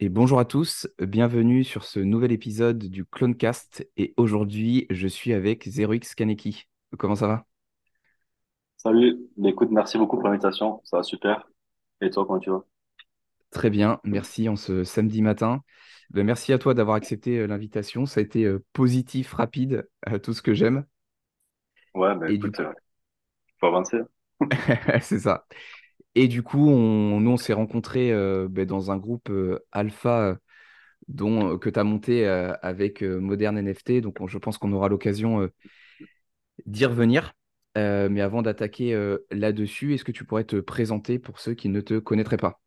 Et bonjour à tous, bienvenue sur ce nouvel épisode du Clonecast. Et aujourd'hui, je suis avec Zerox Kaneki. Comment ça va? Salut, bah, écoute, merci beaucoup pour l'invitation, ça va super. Et toi, comment tu vas? Très bien, merci en ce samedi matin. Ben, merci à toi d'avoir accepté euh, l'invitation. Ça a été euh, positif, rapide, tout ce que j'aime. Ouais, bah Et du écoute, coup, euh, faut avancer. c'est ça. Et du coup, nous, on s'est rencontrés euh, ben, dans un groupe euh, alpha euh, dont, que tu as monté avec Modern NFT. Donc, on- je pense qu'on aura l'occasion d'y revenir. Mais avant d'attaquer là-dessus, est-ce que tu pourrais te présenter pour ceux qui ne te connaîtraient pas?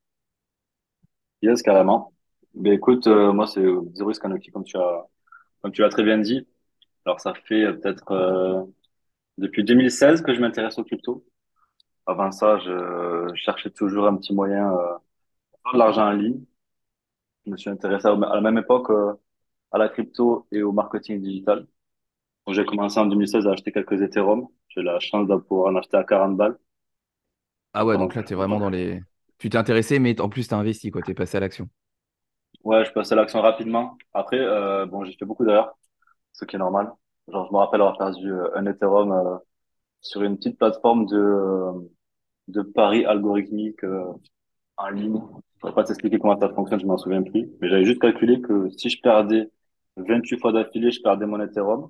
Yes, carrément. Bah écoute, moi c'est Zero Kaneki, comme tu as, très bien dit. Alors ça fait peut-être depuis 2016 que je m'intéresse aux crypto. Avant ça, je cherchais toujours un petit moyen euh, de faire de l'argent en ligne. Je me suis intéressé à, à la même époque euh, à la crypto et au marketing digital. Donc, j'ai commencé en 2016 à acheter quelques Ethereum. J'ai la chance de pouvoir en acheter à 40 balles. Ah ouais, donc Donc, là, tu es vraiment dans les... Tu t'es intéressé, mais en plus, tu as investi, quoi. Tu es passé à l'action. Ouais, je passe à l'action rapidement. Après, euh, bon, j'ai fait beaucoup d'erreurs, ce qui est normal. Genre, je me rappelle avoir perdu euh, un Ethereum euh, sur une petite plateforme de, euh, de paris algorithmique euh, en ligne. Je pourrais pas t'expliquer comment ça fonctionne, je m'en souviens plus. Mais j'avais juste calculé que si je perdais 28 fois d'affilée, je perdais mon Ethereum.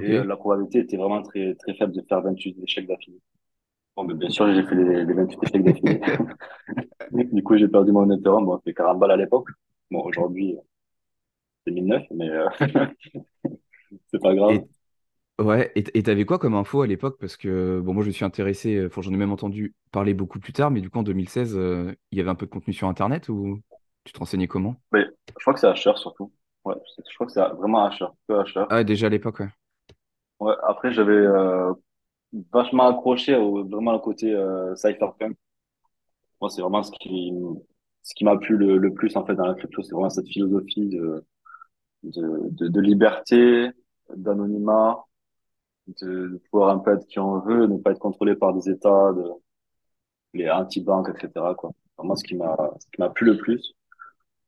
Et euh, la probabilité était vraiment très, très faible de faire 28 échecs d'affilée. Bon, mais bien sûr, j'ai fait les, les 28 échecs d'affilée. Du coup, j'ai perdu mon Ethereum. Bon, c'était 40 balles à l'époque. Bon, aujourd'hui, c'est 1009, mais euh, c'est pas grave. Ouais, et et t'avais quoi comme info à l'époque? Parce que bon, moi je me suis intéressé, euh, enfin, j'en ai même entendu parler beaucoup plus tard, mais du coup en 2016, euh, il y avait un peu de contenu sur Internet ou tu te renseignais comment? Mais je crois que c'est Asher surtout. Ouais, je je crois que c'est vraiment que Asher. Ah, déjà à l'époque, ouais. Ouais, après, j'avais euh, vachement accroché au, vraiment au côté euh, cypherpunk. Moi, c'est vraiment ce qui, ce qui m'a plu le, le plus en fait dans la crypto, c'est vraiment cette philosophie de, de, de, de liberté, d'anonymat, de, de pouvoir un peu être qui on veut, ne pas être contrôlé par des États, de, les anti-banques, etc. quoi. Vraiment ce qui m'a, ce qui m'a plu le plus.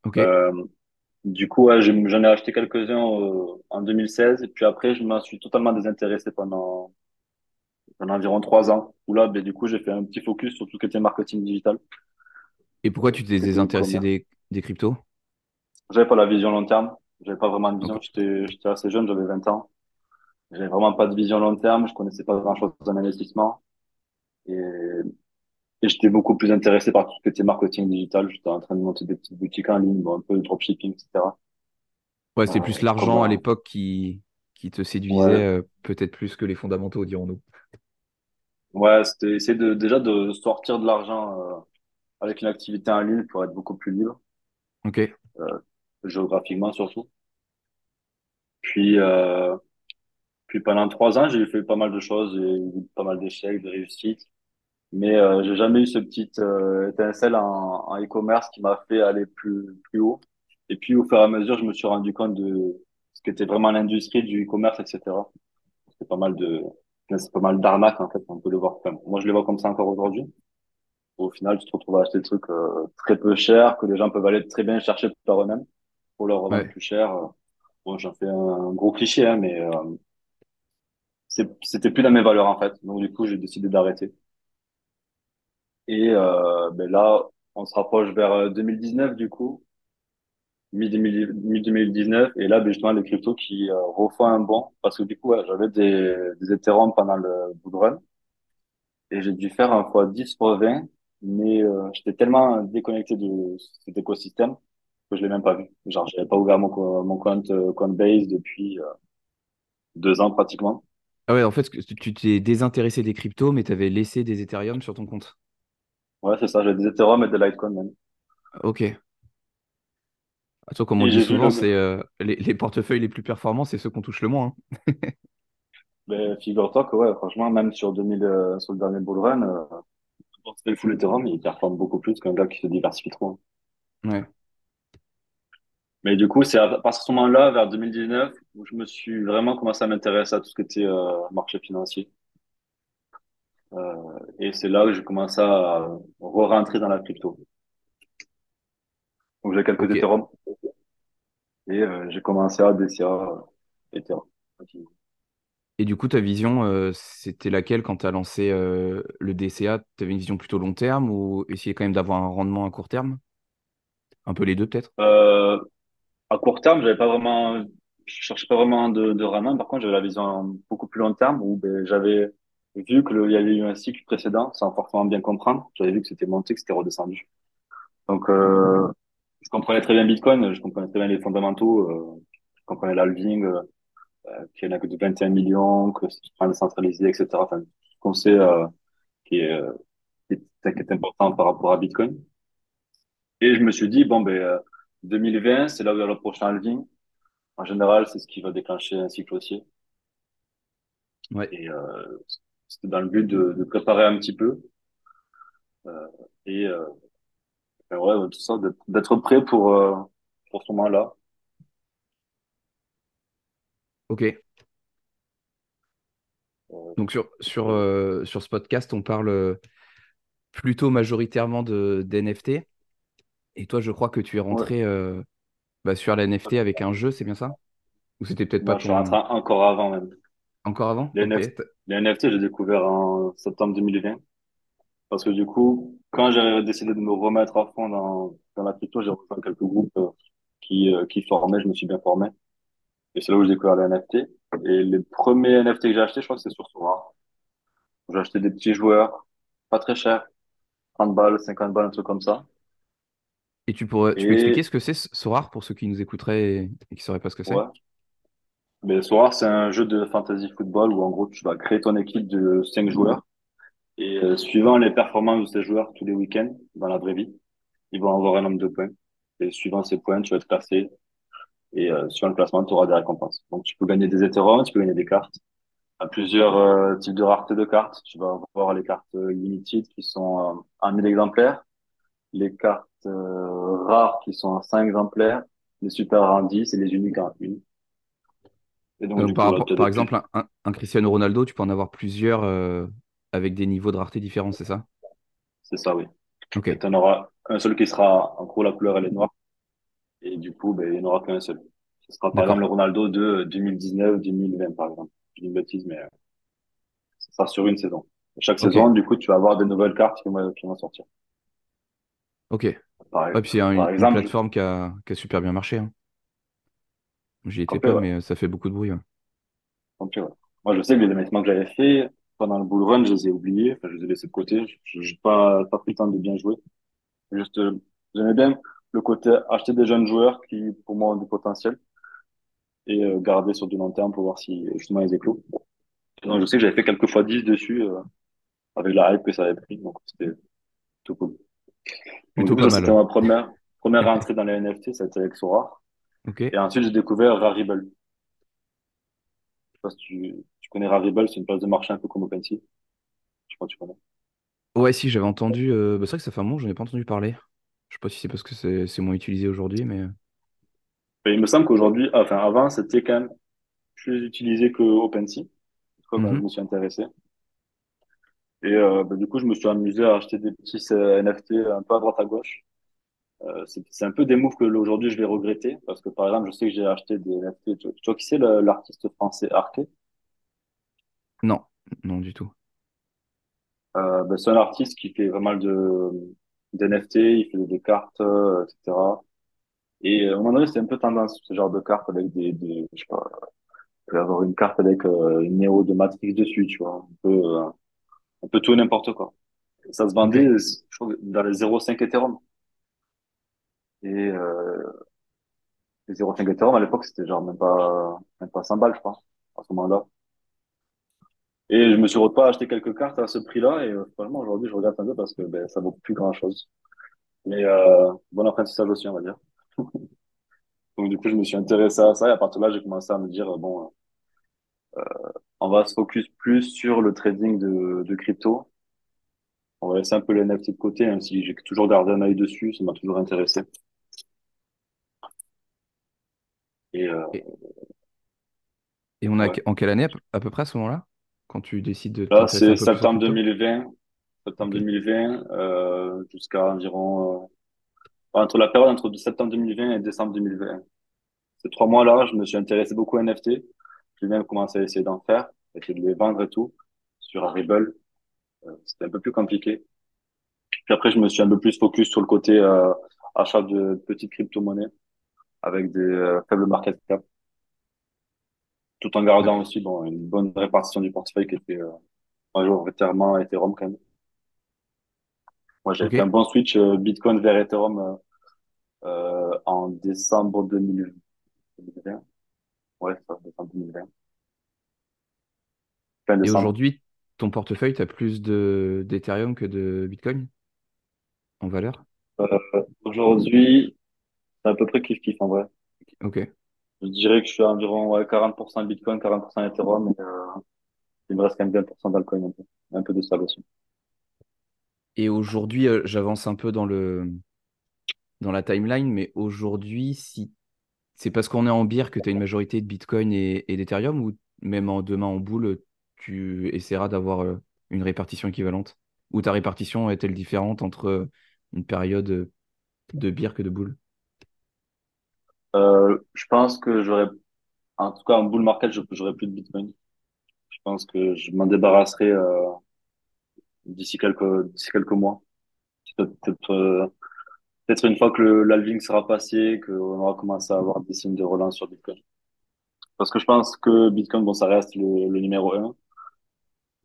Ok. Euh, Du coup, ouais, j'en ai acheté quelques-uns euh, en 2016 et puis après, je m'en suis totalement désintéressé pendant, pendant environ trois ans. Où là, ben, du coup, j'ai fait un petit focus sur tout ce qui était marketing digital, Et pourquoi tu t'es désintéressé des, des cryptos? J'avais pas la vision long terme. J'avais pas vraiment de vision. J'étais, j'étais assez jeune, j'avais 20 ans. J'avais vraiment pas de vision long terme. Je connaissais pas grand-chose en investissement et, et j'étais beaucoup plus intéressé par tout ce qui était marketing digital. J'étais en train de monter des petites boutiques en ligne, bon, un peu de dropshipping, etc. Ouais, Euh, c'est plus comme, l'argent à euh, l'époque qui, qui te séduisait, ouais, euh, peut-être plus que les fondamentaux, dirons-nous. Ouais, c'était essayer de déjà de sortir de l'argent euh, avec une activité en ligne pour être beaucoup plus libre, Ok. euh, géographiquement surtout. Puis euh, puis pendant trois ans, j'ai fait pas mal de choses, j'ai eu pas mal d'échecs, de réussites, mais euh, j'ai jamais eu ce petit euh, étincelle en, en e-commerce qui m'a fait aller plus plus haut. Et puis au fur et à mesure, je me suis rendu compte de ce qu'était vraiment l'industrie du e-commerce, etc. C'est pas mal de c'est pas mal d'arnaques en fait, on peut le voir. Enfin, moi, je les vois comme ça encore aujourd'hui. Au final, tu te retrouves à acheter des trucs euh, très peu chers que les gens peuvent aller très bien chercher par eux-mêmes pour leur revendre Ouais. plus cher. Bon, j'en fais un gros cliché, hein, mais euh, c'était plus dans mes valeurs en fait. Donc du coup, j'ai décidé d'arrêter. Et euh, ben là, on se rapproche vers euh, 2019 du coup, mi-2019. Et là, ben, justement, les cryptos qui euh, refont un bond parce que du coup, j'avais des, des Ethereum pendant le run et j'ai dû faire un fois 10 fois 20 mais euh, j'étais tellement déconnecté de cet écosystème que je l'ai même pas vu. Genre, j'avais pas ouvert mon, mon compte euh, Coinbase depuis euh, deux ans pratiquement. Ah ouais, en fait, tu t'es désintéressé des cryptos, mais tu avais laissé des Ethereum sur ton compte. Ouais, c'est ça, j'ai des Ethereum et des Litecoin même. Ok. Ah, toi, comme on Et dit souvent, le, c'est euh, les, les portefeuilles les plus performants, c'est ceux qu'on touche le moins. hein. ben, figure-toi que, ouais, franchement, même sur 2000, euh, sur le dernier bull run, euh, le full Ethereum, il performe beaucoup plus qu'un gars qui se diversifie trop. hein. Ouais. Mais du coup, c'est à partir de ce moment-là, vers 2019, où je me suis vraiment commencé à m'intéresser à tout ce qui était euh, marché financier. Euh, et c'est là que j'ai commencé à re-rentrer dans la crypto. Donc j'ai quelques Ok. Ethereum et euh, j'ai commencé à DCA Ethereum. Et du coup, ta vision, euh, c'était laquelle quand tu as lancé euh, le DCA? Tu avais une vision plutôt long terme ou essayer quand même d'avoir un rendement à court terme? Un peu les deux, peut-être? Euh, à court terme, j'avais pas vraiment, je cherchais pas vraiment de, de rendement. Par contre, j'avais la vision beaucoup plus long terme où ben, j'avais vu que le, il y avait eu un cycle précédent sans forcément bien comprendre. J'avais vu que c'était monté, que c'était redescendu. Donc, euh, je comprenais très bien Bitcoin, je comprenais très bien les fondamentaux, euh, je comprenais l'halving, euh, qu'il n'y en a que de 21 millions, que c'est pas décentralisé, etc. Enfin, ce qu'on sait qui est, qui est, important par rapport à Bitcoin. Et je me suis dit, bon, ben, 2020, c'est là où il y a le prochain halving. En général, c'est ce qui va déclencher un cycle haussier. Ouais. Et euh, c'était dans le but de, de préparer un petit peu. Euh, et euh, ben ouais, tout ça, d'être prêt pour, euh, pour ce moment-là. Ok. Euh, Donc sur, sur, euh, sur ce podcast, on parle plutôt majoritairement de d'NFT. Et toi, je crois que tu es rentré euh, bah, sur la NFT avec un jeu, c'est bien ça? Ou c'était peut-être pas je suis rentré encore avant même. Encore avant? Les. NFT, j'ai découvert en septembre 2020. Parce que du coup, quand j'ai décidé de me remettre à fond dans, dans la crypto, j'ai rejoint quelques groupes euh, qui, euh, qui formaient, je me suis bien formé. Et c'est là où j'ai découvert les NFT. Et les premiers NFT que j'ai achetés, je crois que c'est sur Sora. J'ai acheté des petits joueurs, pas très chers, 30 balles, 50 balles, un truc comme ça. Et tu pourrais, tu peux expliquer ce que c'est Sorare pour ceux qui nous écouteraient et, qui sauraient pas ce que c'est? ouais, mais Sora, c'est un jeu de fantasy football où en gros, tu vas créer ton équipe de 5 joueurs. Et euh, suivant les performances de ces joueurs tous les week-ends, dans la vraie vie, ils vont avoir un nombre de points. Et suivant ces points, tu vas te classer. Et euh, sur le classement, tu auras des récompenses. Donc, tu peux gagner des Ethereum, tu peux gagner des cartes. À plusieurs euh, types de rareté de cartes. Tu vas avoir les cartes euh, limited qui sont euh, en 1000 exemplaires, les cartes euh, rares qui sont en 5 exemplaires, les super rares en 10 et les uniques en 1. Et donc, Donc du par rapport, as par exemple, un, un- Cristiano Ronaldo, tu peux en avoir plusieurs euh, avec des niveaux de rareté différents, c'est ça? C'est ça, oui. Ok, Et tu en auras un seul qui sera, en gros, la couleur, elle est noire. Et du coup, ben, il n'y en aura qu'un seul. Ce sera par exemple le Ronaldo de 2019-2020, par exemple. Je dis une bêtise, mais euh, ce sera sur une saison. Chaque saison, du coup, tu vas avoir des nouvelles cartes qui vont, qui vont sortir. ok. Par, Ouais, puis c'est un- par une, une exemple, plateforme qui a, qui a super bien marché. hein. J'y étais pas, ouais. mais ça fait beaucoup de bruit. ouais. Moi, je sais que les investissements que j'avais fait pendant le bull run, je les ai oubliés. Enfin, je les ai laissés de côté. Je n'ai pas, pas pris le temps de bien jouer. Juste, euh, j'aimais bien le côté acheter des jeunes joueurs qui, pour moi, ont du potentiel et euh, garder sur du long terme pour voir si justement ils éclosent. Donc, je sais que j'avais fait quelques fois 10 dessus euh, avec la hype que ça avait pris. Donc, c'était tout cool. Plutôt pas c'était ma première, première entrée dans les NFT. Ça a été avec Sora. Et ensuite, j'ai découvert Rarible. Je sais pas si tu, tu connais Rarible. C'est une place de marché un peu comme OpenSea. Je crois que tu connais. Ouais, si, j'avais entendu. euh, bah, c'est vrai que ça fait un moment, j'en ai pas entendu parler. Je sais pas si c'est parce que c'est moins utilisé aujourd'hui, mais. Et il me semble qu'aujourd'hui, enfin, avant, c'était quand même plus utilisé que OpenSea. Comme euh, je Mhm. me suis intéressé. Et euh, bah, du coup, je me suis amusé à acheter des petits euh, NFT un peu à droite à gauche. Euh, c'est c'est un peu des moves que aujourd'hui je vais regretter parce que par exemple, je sais que j'ai acheté des NFT. Tu, tu vois qui c'est le- l'artiste français Arte? Non, non du tout. Euh, bah, c'est un artiste qui fait pas mal de d'NFT, il fait des cartes, euh, etc. Et euh, à un moment donné, c'est un peu tendance ce genre de cartes avec des, des je sais pas, il peut y avoir une carte avec euh, une Néo de Matrix dessus, tu vois, un peu, euh, un peu tout et n'importe quoi. Ça se vendait, je crois, dans les 0,5 Ethereum. Et euh, les 0,5 Ethereum à l'époque, c'était genre même pas, même pas 100 balles, je crois, à ce moment-là. Et je me suis retrouvé à acheter quelques cartes à ce prix-là. Et euh, franchement, aujourd'hui, je regarde un peu parce que ben, ça vaut plus grand-chose. Mais euh, bon apprentissage aussi, on va dire. Donc du coup, je me suis intéressé à ça et à partir de là, j'ai commencé à me dire, bon, euh, on va se focus plus sur le trading de, de crypto. On va laisser un peu les NFT de côté, même si j'ai toujours gardé un œil dessus, ça m'a toujours intéressé. Et euh, Et, et on a ouais. en quelle année à peu près à ce moment-là? Quand tu décides de Là, c'est septembre cryptos? 2020, septembre Ok. 2020, euh, jusqu'à environ, euh, entre la période entre septembre 2020 et décembre 2020. Ces trois mois-là, je me suis intéressé beaucoup à NFT. J'ai même commencé à essayer d'en faire, essayer de les vendre et tout, sur Rarible. Euh, c'était un peu plus compliqué. Puis après, je me suis un peu plus focus sur le côté euh, achat de petites crypto-monnaies avec des euh, faibles market cap, tout en gardant aussi bon, une bonne répartition du portefeuille qui était euh, majoritairement Ethereum quand même. Moi, Ok. fait un bon switch euh, Bitcoin vers Ethereum euh, euh, en décembre 2020. Ouais, ça, décembre 2020. Fin Et décembre. aujourd'hui, ton portefeuille, tu as plus de d'Ethereum que de Bitcoin en valeur? Euh, aujourd'hui, c'est à peu près kiff-kiff en vrai. Ok. Je dirais que je suis à environ ouais, 40% Bitcoin, 40% Ethereum, et euh, il me reste quand même 20% d'alcool un peu. Un peu de sable aussi. Et aujourd'hui, euh, j'avance un peu dans le dans la timeline, mais aujourd'hui, si c'est parce qu'on est en bière que tu as une majorité de Bitcoin et, et d'Ethereum, ou même en demain en boule, tu essaieras d'avoir euh, une répartition équivalente? Ou ta répartition est-elle différente entre euh, une période euh, de bière que de boule? Je pense que j'aurais, en tout cas en bull market, j'aurais plus de Bitcoin. Je pense que je m'en débarrasserai d'ici quelques d'ici quelques mois. Peut-être une fois que le l'halving sera passé, qu'on aura commencé à avoir des signes de relance sur Bitcoin. Parce que je pense que Bitcoin, bon, ça reste le, le numéro un,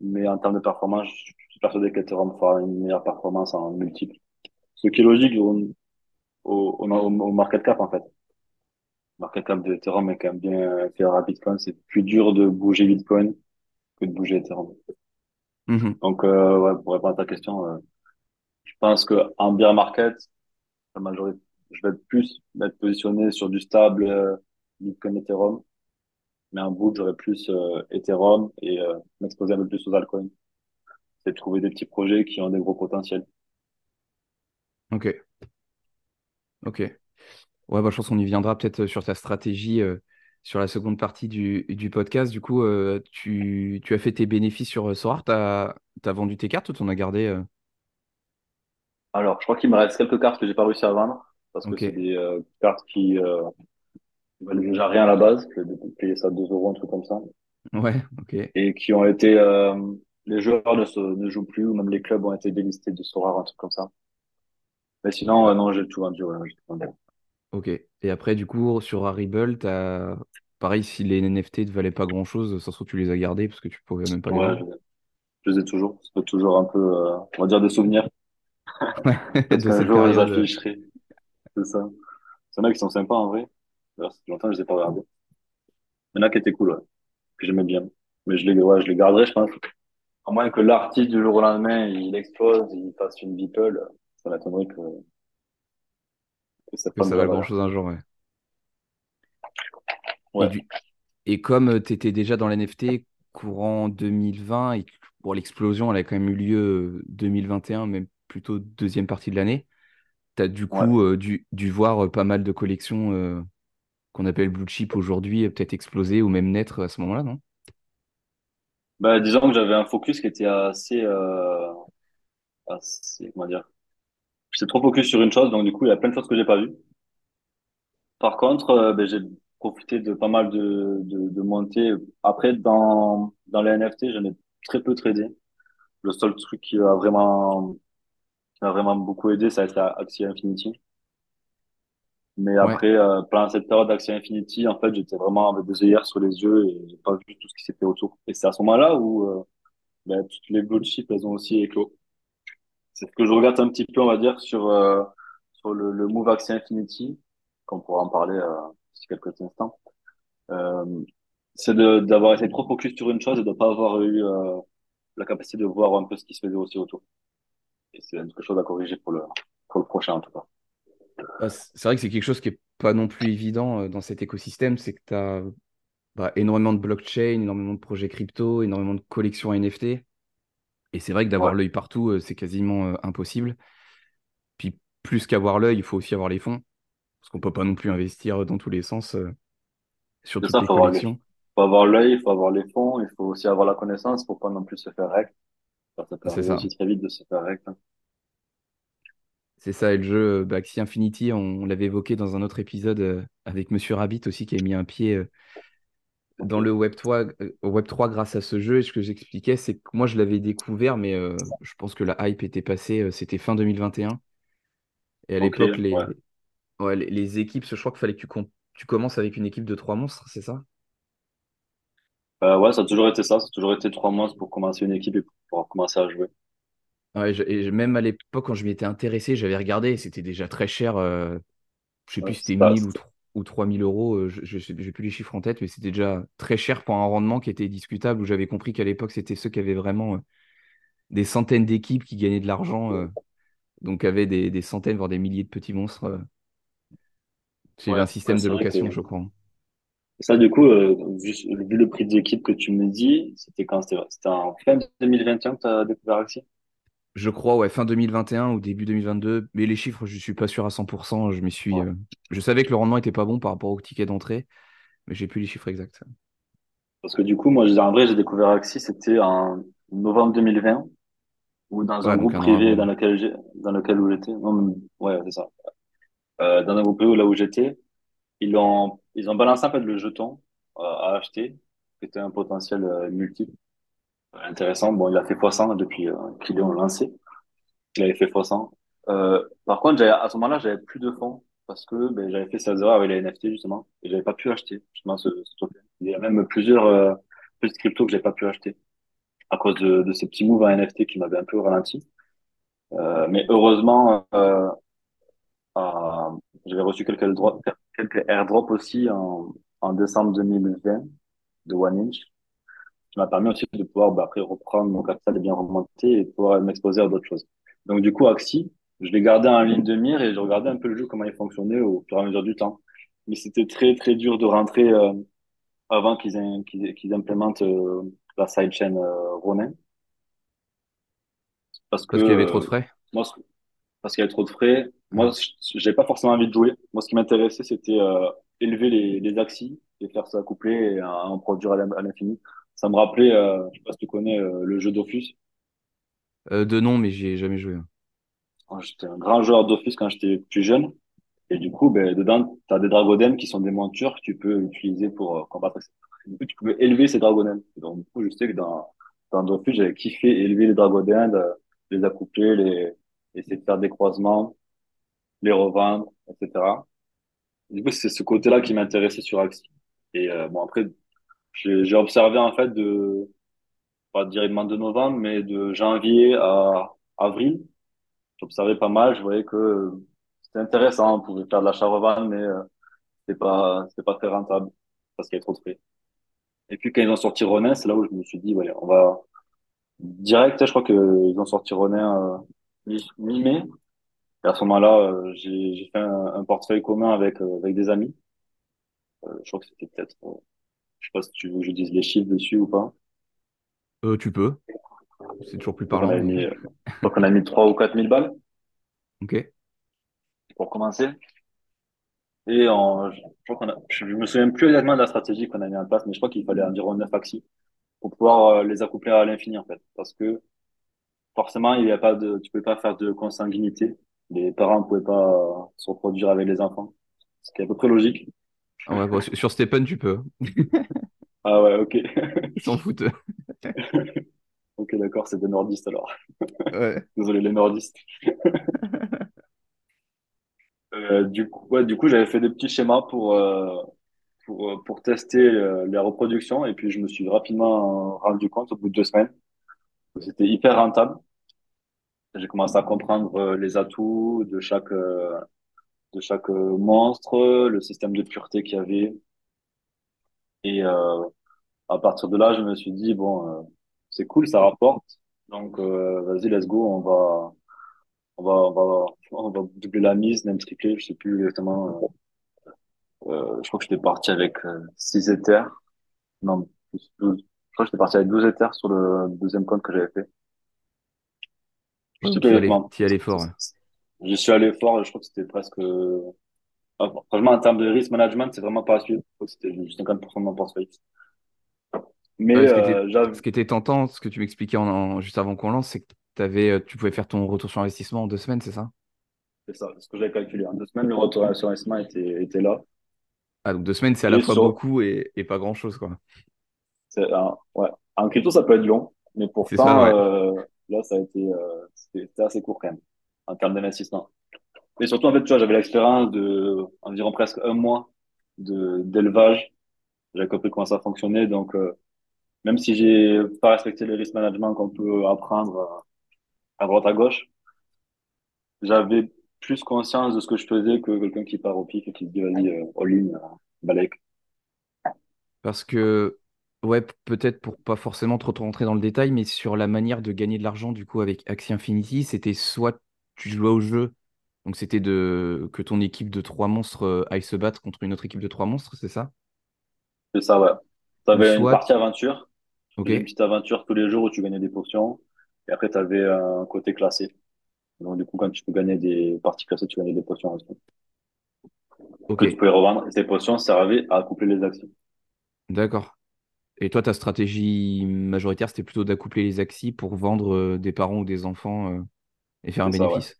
mais en termes de performance, je suis persuadé qu'Ethereum fera une meilleure performance en multiple. Ce qui est logique au, au, au, au market cap en fait. Le market cap de Ethereum est quand même bien inférieur à Bitcoin. C'est plus dur de bouger Bitcoin que de bouger Ethereum. Mhm. Donc, euh, ouais, pour répondre à ta question, euh, je pense que en bear market, la majorité, je vais plus être positionné sur du stable euh, Bitcoin Ethereum, mais en bull, j'aurais plus euh, Ethereum et euh, m'exposer un peu plus aux altcoins. C'est de trouver des petits projets qui ont des gros potentiels. Ok, ok. Ouais, bah, je pense qu'on y viendra peut-être euh, sur ta stratégie euh, sur la seconde partie du, du podcast. Du coup, euh, tu, tu as fait tes bénéfices sur euh, Sorare, tu as, vendu tes cartes ou tu en as gardé euh? Alors, je crois qu'il me reste quelques cartes que j'ai pas réussi à vendre parce que Ok, c'est des euh, cartes qui euh, valent déjà rien à la base. J'ai payé ça 2 euros, un truc comme ça. ouais, ok, et qui ont été euh, les joueurs ne, se, ne jouent plus ou même les clubs ont été délistés de Sorare, un truc comme ça. Mais sinon, euh, non, j'ai tout vendu. Ouais, j'ai tout vendu. ok. Et après, du coup, sur Rarible, t'as... pareil, si les NFT ne valaient pas grand-chose, ça se trouve, tu les as gardés parce que tu pouvais même pas les Ouais, vendre. je, je les ai toujours. C'est toujours un peu, euh, on va dire, des souvenirs. Cette jour, les période. afficherai. C'est ça. C'est là qui sont sympas en vrai. Ça fait longtemps que je les ai pas regardés. Il y en a qui étaient cool, ouais, que j'aimais bien. Mais je les, ouais, je les garderai, je pense. À moins que l'artiste du jour au lendemain, il explose, il fasse une Beeple, ça m'étonnerait que, que ça Que ça valait valeur. grand-chose un jour, ouais. Et, Ouais, du... et comme tu étais déjà dans l'NFT courant 2020 et bon, l'explosion, elle a quand même eu lieu euh, 2021, même plutôt deuxième partie de l'année, tu as du coup euh, dû, dû voir euh, pas mal de collections euh, qu'on appelle blue chip aujourd'hui, peut-être exploser ou même naître à ce moment-là, non? Bah, disons que j'avais un focus qui était assez, assez, comment dire, j'étais trop focus sur une chose, donc du coup, il y a plein de choses que j'ai pas vues. Par contre, euh, ben, j'ai profité de pas mal de, de, de montées. Après, dans, dans les NFT, j'en ai très peu tradé. Le seul truc qui a vraiment, qui m'a vraiment beaucoup aidé, ça a été Axie Infinity. Mais Ouais, après, euh, pendant cette période d'Axie Infinity, en fait, j'étais vraiment avec des œillères sur les yeux et j'ai pas vu tout ce qui s'était autour. Et c'est à ce moment-là où, euh, ben, toutes les blue chips, elles ont aussi éclos. C'est ce que je regarde un petit peu, on va dire, sur, euh, sur le, le Move Axie Infinity, qu'on pourra en parler euh, d'ici quelques instants. Euh, c'est de, d'avoir été trop focus sur une chose et de ne pas avoir eu euh, la capacité de voir un peu ce qui se faisait aussi autour. Et c'est quelque chose à corriger pour le, pour le prochain en tout cas. Bah, c'est vrai que c'est quelque chose qui est pas non plus évident euh, dans cet écosystème, c'est que tu as bah, énormément de blockchain, énormément de projets crypto, énormément de collections NFT. Et c'est vrai que d'avoir Ouais, l'œil partout, euh, c'est quasiment euh, impossible. Puis plus qu'avoir l'œil, il faut aussi avoir les fonds, parce qu'on peut pas non plus investir dans tous les sens sur toutes ça, les faut collections. faut avoir l'œil, il faut avoir les fonds, il faut aussi avoir la connaissance pour pas non plus se faire rec. Ça C'est ça. aussi très vite de se faire rec. hein. C'est ça, et le jeu euh, Axie Infinity, on, on l'avait évoqué dans un autre épisode euh, avec Monsieur Rabbit aussi, qui a mis un pied euh, dans le Web3, euh, Web3 grâce à ce jeu. Et ce que j'expliquais, c'est que moi, je l'avais découvert, mais euh, je pense que la hype était passée, c'était fin 2021. Et à l'époque, les, ouais. ouais, les, les équipes, je crois qu'il fallait que tu, com- tu commences avec une équipe de trois monstres, c'est ça? Euh, ouais, ça a toujours été ça, ça a toujours été trois mois pour commencer une équipe et pour pouvoir commencer à jouer. Ouais, je- et je- même à l'époque, quand je m'y étais intéressé, j'avais regardé, et c'était déjà très cher. euh, je sais Ouais, plus si c'est c'était pas, 1000 ou, ou 3000 euros. euh, je j'ai plus les chiffres en tête, mais c'était déjà très cher pour un rendement qui était discutable, où j'avais compris qu'à l'époque, c'était ceux qui avaient vraiment euh, des centaines d'équipes qui gagnaient de l'argent, euh, donc avaient des, des centaines, voire des milliers de petits monstres. ouais, un système de c'est que location, je crois. Ça, du coup, euh, vu, vu le prix d'équipe que tu me dis, c'était quand? C'était en fin 2021 que tu as découvert Axie? Je crois, ouais, fin 2021 ou début 2022, mais les chiffres, je suis pas sûr à 100%. Je suis, Ouais. euh, je savais que le rendement était pas bon par rapport au ticket d'entrée, mais j'ai plus les chiffres exacts. Parce que du coup, moi, en vrai, j'ai découvert Axie, c'était en novembre 2020, ou dans un Ouais, groupe privé dans lequel dans lequel où j'étais. Non, mais- ouais, c'est ça. Euh, dans un groupe privé là où j'étais, ils ont, ils ont balancé en fait le jeton euh, à acheter, qui était un potentiel euh, multiple euh, intéressant. Bon, il a fait fois 100 depuis euh, qu'ils l'ont lancé. Il avait fait fois 100. Euh, par contre, à ce moment-là, j'avais plus de fonds parce que ben, j'avais fait 16 heures avec les NFT justement et j'avais pas pu acheter justement ce, ce token. Il y a même plusieurs euh, petites cryptos que j'ai pas pu acheter à cause de, de ces petits moves en NFT qui m'avaient un peu ralenti. Mais heureusement, j'avais reçu quelques, airdrops- quelques airdrops aussi en, en décembre 2020 de OneInch, qui m'a permis aussi de pouvoir bah, après reprendre mon capital et bien remonter et pouvoir m'exposer à d'autres choses. Donc du coup, Axie, je l'ai gardé en ligne de mire et je regardais un peu le jeu, comment il fonctionnait au fur et à mesure du temps. Mais c'était très très dur de rentrer euh, avant qu'ils implémentent euh, la sidechain euh, Ronin parce Parce qu'il y avait trop de frais. moi parce qu'il y avait trop de frais. Moi, je- j'avais pas forcément envie de jouer. Moi, ce qui m'intéressait, c'était euh, élever les, les axes et faire ça coupler et en produire à l'in- à l'infini. Ça me rappelait, euh, je sais pas si tu connais euh, le jeu Dofus. Euh, de nom, mais j'y ai jamais joué. Moi, J'étais un grand joueur Dofus quand j'étais plus jeune. Et du coup, ben, dedans, tu as des dragodènes qui sont des montures que tu peux utiliser pour euh, combattre. Du coup, tu pouvais élever ces dragodènes. Donc, du coup, je sais que dans, dans Dofus, j'avais kiffé élever les dragodènes, euh, les accoupler, les, essayer de faire des croisements, les revendre, etc. Du coup, c'est ce côté-là qui m'intéressait sur Axie. Et euh, bon, après, j'ai observé en fait de, pas directement de novembre, mais de janvier à avril. J'observais pas mal, je voyais que euh, c'était intéressant, on pouvait faire de l'achat-revente, mais euh, c'était pas, c'était pas très rentable parce qu'il y avait trop de frais. Et puis quand ils ont sorti Ronin, c'est là où je me suis dit, voilà, on va direct, je crois que ils ont sorti Ronin euh, mi- mi-mai. Et à ce moment-là, euh, j'ai fait un, un portefeuille commun avec euh, avec des amis. Euh, je crois que c'était peut-être euh, Je sais pas si tu veux que je dise les chiffres dessus ou pas. Euh, tu peux, c'est toujours plus Donc on parlant, a mis, donc on a mis 3 ou quatre mille balles ok. pour commencer. Et en, je crois qu'on a, je me souviens plus exactement de la stratégie qu'on a mis en place, mais je crois qu'il fallait environ 9 axes pour pouvoir les accoupler à l'infini, en fait. Parce que forcément, il y a pas de, tu peux pas faire de consanguinité. Les parents ne pouvaient pas se reproduire avec les enfants. Ce qui est à peu près logique. Ah ouais, bon, sur Stephen, tu peux. Ah ouais, ok. Ils s'en foutent. Ok, d'accord, c'est des nordistes alors. Ouais. Désolé, les nordistes. Euh, du coup, ouais, du coup, j'avais fait des petits schémas pour, euh, pour, euh, pour tester euh, les reproductions et puis je me suis rapidement rendu compte au bout de deux semaines que c'était hyper rentable. J'ai commencé à comprendre euh, les atouts de chaque, euh, de chaque euh, monstre, le système de pureté qu'il y avait. Et à partir de là, je me suis dit, bon, c'est cool, ça rapporte. Donc, vas-y, let's go, on va, on va, on va, doubler la mise, même tripler, je sais plus exactement. Je crois que j'étais parti avec euh, 6 Ethers. Non, plus 12. Je crois que j'étais parti avec 12 Ethers sur le deuxième compte que j'avais fait. Je y allais fort. ouais. Je suis allé fort, je crois que c'était presque, ah, franchement, en termes de risk management, c'est vraiment pas à suivre. Je crois que c'était juste 50% de mon portefeuille. Mais, Ouais, ce qui était, euh, j'avais, ce qui était tentant, ce que tu m'expliquais en, en- juste avant qu'on lance, c'est que t'avais, euh, tu pouvais faire ton retour sur investissement en deux semaines, c'est ça? c'est ça, c'est ce que j'avais calculé. En deux semaines, le retour sur investissement était, était là. Ah, donc deux semaines, c'est à la fois sur, beaucoup et, et pas grand-chose, quoi. c'est un- ouais. En crypto, ça peut être long, mais C'est ça, pourtant, ouais. euh, là, ça a été, euh, c'était assez court quand même, en termes d'investissement. Et surtout, en fait, tu vois, j'avais l'expérience de environ presque un mois de, d'élevage. J'avais compris comment ça fonctionnait. Donc, euh, même si j'ai pas respecté le risk management qu'on peut apprendre à droite à gauche, j'avais plus conscience de ce que je faisais que quelqu'un qui part au pif et qui dit, vas-y, euh, all-in, euh, balèque. Parce que, ouais, peut-être pour pas forcément trop, trop rentrer dans le détail, mais sur la manière de gagner de l'argent, du coup, avec Axie Infinity, c'était soit tu jouais au jeu, donc c'était de que ton équipe de trois monstres euh, aille se battre contre une autre équipe de trois monstres, c'est ça? C'est ça, ouais. Ou T'avais une partie aventure. Tu une petite aventure tous les jours où tu gagnais des potions. Et après, t'avais un côté classé. Donc, du coup, quand tu peux gagner des parties classées, tu gagnais des potions aussi. ok, Que tu pouvais revendre. Et ces potions servaient à coupler les actions. d'accord. Et toi, ta stratégie majoritaire, c'était plutôt d'accoupler les Axies pour vendre euh, des parents ou des enfants euh, et faire un ça, bénéfice.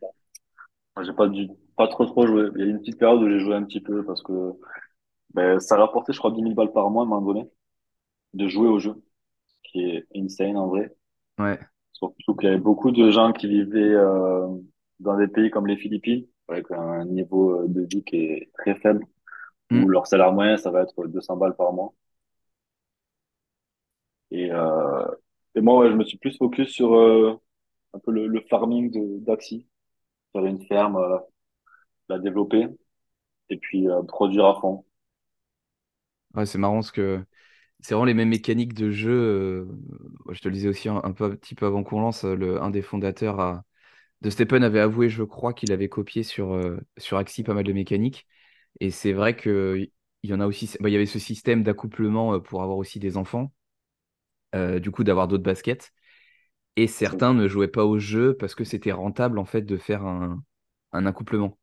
J'ai pas dû, pas trop trop joué. Il y a eu une petite période où j'ai joué un petit peu parce que ben, ça rapportait, je crois, 10 000 balles par mois à un moment donné de jouer au jeu, ce qui est insane en vrai. Ouais. Surtout qu'il y avait beaucoup de gens qui vivaient euh, dans des pays comme les Philippines, avec un niveau de vie qui est très faible, où Hmm. leur salaire moyen, ça va être 200 balles par mois. Et, euh, et moi, je me suis plus focus sur euh, un peu le, farming d'Axi, faire une ferme, euh, la développer et puis produire à fond. Ouais, c'est marrant parce que c'est vraiment les mêmes mécaniques de jeu. je te le disais aussi un, peu, un petit peu avant qu'on lance, le, un des fondateurs de Stephen avait avoué, je crois, qu'il avait copié sur, sur Axie pas mal de mécaniques. Et c'est vrai qu'il y en a aussi, bah, il y avait ce système d'accouplement pour avoir aussi des enfants, euh, du coup d'avoir d'autres baskets. Et certains ne jouaient pas au jeu parce que c'était rentable en fait de faire un, un accouplement.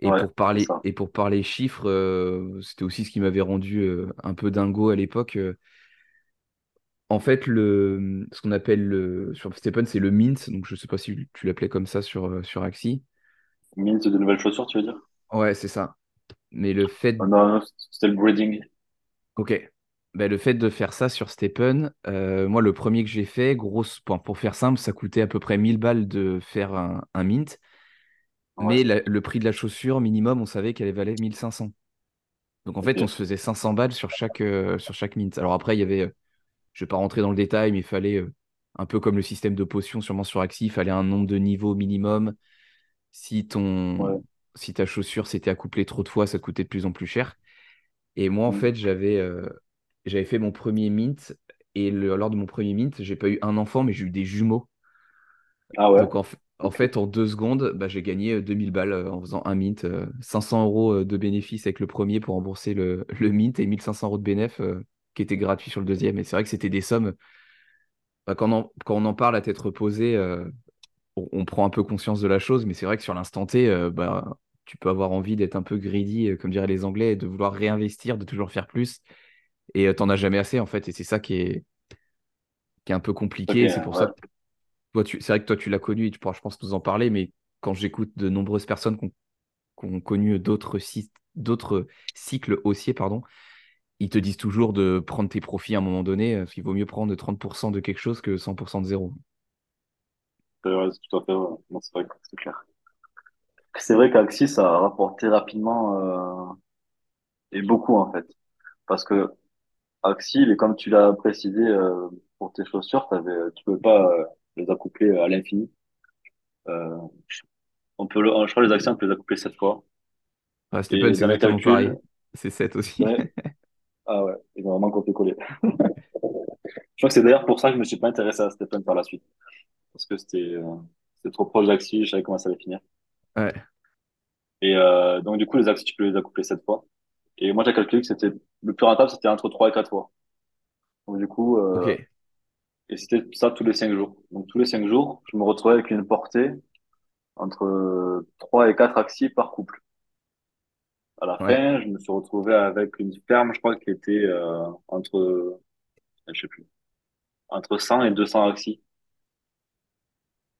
Et Ouais, pour parler, et pour parler chiffres, euh, c'était aussi ce qui m'avait rendu euh, un peu dingo à l'époque. En fait, le, ce qu'on appelle le, sur Stephen, c'est le mint. Donc, je sais pas si tu l'appelais comme ça sur, sur Axie. Mint de nouvelles chaussures, tu veux dire? Ouais, c'est ça. Mais le fait, Ah Non, non, c'était le breeding. ok. Ben, le fait de faire ça sur Stephen, euh, moi, le premier que j'ai fait, grosse, pour, pour faire simple, ça coûtait à peu près 1000 balles de faire un, un mint. Ouais, Mais la- le prix de la chaussure minimum, on savait qu'elle valait 1500. Donc, en fait, on se faisait 500 balles sur chaque, euh, sur chaque mint. Alors après, il y avait, euh, je ne vais pas rentrer dans le détail, mais il fallait, un peu comme le système de potions sûrement sur Axie, il fallait un nombre de niveaux minimum. Si ton, Ouais. si ta chaussure s'était accouplée trop de fois, ça te coûtait de plus en plus cher. Et moi, en Mm. fait, j'avais euh, j'avais fait mon premier mint. Et le- lors de mon premier mint, j'ai pas eu un enfant, mais j'ai eu des jumeaux. Ah ouais, Donc, en, fait, en deux secondes, bah, j'ai gagné euh, 2000 balles euh, en faisant un mint. euh, 500 euros euh, de bénéfices avec le premier pour rembourser le, le mint et 1500 euros de bénéf euh, qui était gratuit sur le deuxième. Et c'est vrai que c'était des sommes. bah, quand, on en, quand on en parle à tête reposée, euh, on, on prend un peu conscience de la chose, mais c'est vrai que sur l'instant T, euh, bah, tu peux avoir envie d'être un peu greedy, euh, comme diraient les Anglais, et de vouloir réinvestir, de toujours faire plus, et euh, t'en as jamais assez en fait, et c'est ça qui est, qui est un peu compliqué. C'est pour ça que toi, tu, c'est vrai que toi, tu l'as connu, et tu pourras, je pense, nous en parler, mais quand j'écoute de nombreuses personnes qui ont, qui ont connu d'autres d'autres cycles haussiers, pardon, ils te disent toujours de prendre tes profits à un moment donné, euh, parce qu'il vaut mieux prendre 30% de quelque chose que 100% de zéro. C'est vrai, c'est tout à fait vrai. Non, c'est vrai que c'est clair. C'est vrai qu'Axis a rapporté rapidement euh, et beaucoup en fait. Parce que Axis, et comme tu l'as précisé euh, pour tes chaussures, t'avais, tu peux pas euh, les accoupler à l'infini. Euh, on peut le, je crois que les actions, on peut les accoupler sept fois. Stephen, Et c'est dans mes exactement pareil. calculs, C'est 7 aussi. ouais, ah ouais, ils ont vraiment copié-collé. Je crois que c'est d'ailleurs pour ça que je me suis pas intéressé à Stephen par la suite. Parce que c'était, euh, C'était trop proche d'Axi, je savais comment ça allait finir. Ouais, Et euh, donc, du coup, les Axi, tu peux les accoupler sept fois. Et moi, j'ai calculé que c'était le plus rentable, c'était entre trois et quatre fois. Donc, du coup, euh, ok, et c'était ça tous les cinq jours. Donc, tous les cinq jours, je me retrouvais avec une portée entre euh, trois et quatre Axi par couple. À la ouais. fin, je me suis retrouvé avec une ferme, je crois, qui était euh, entre, je sais plus, entre 100 et 200 Axi.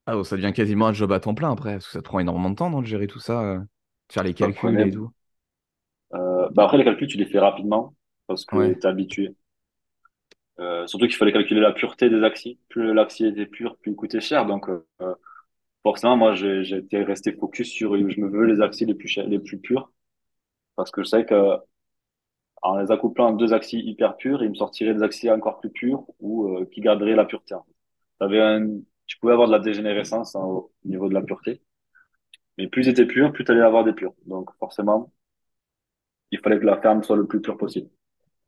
Ah, bon, ça devient quasiment un job à temps plein après, parce que ça te prend énormément de temps, de gérer tout ça, euh, de faire les calculs et tout. Euh, bah après, les calculs, tu les fais rapidement parce que Ouais, tu es habitué. Euh, surtout qu'il fallait calculer la pureté des axes. Plus l'axi était pur, plus il coûtait cher. Donc, euh, forcément, moi, j'ai j'ai été resté focus sur, je me veux les axes les plus chers, les plus purs parce que je savais que en les accouplant deux axes hyper purs, il me sortirait des axes encore plus purs ou euh, qui garderaient la pureté. T'avais un, tu pouvais avoir de la dégénérescence hein, au niveau de la pureté, mais plus ils étaient purs, plus tu allais avoir des purs. Donc, forcément, il fallait que la ferme soit le plus pure possible.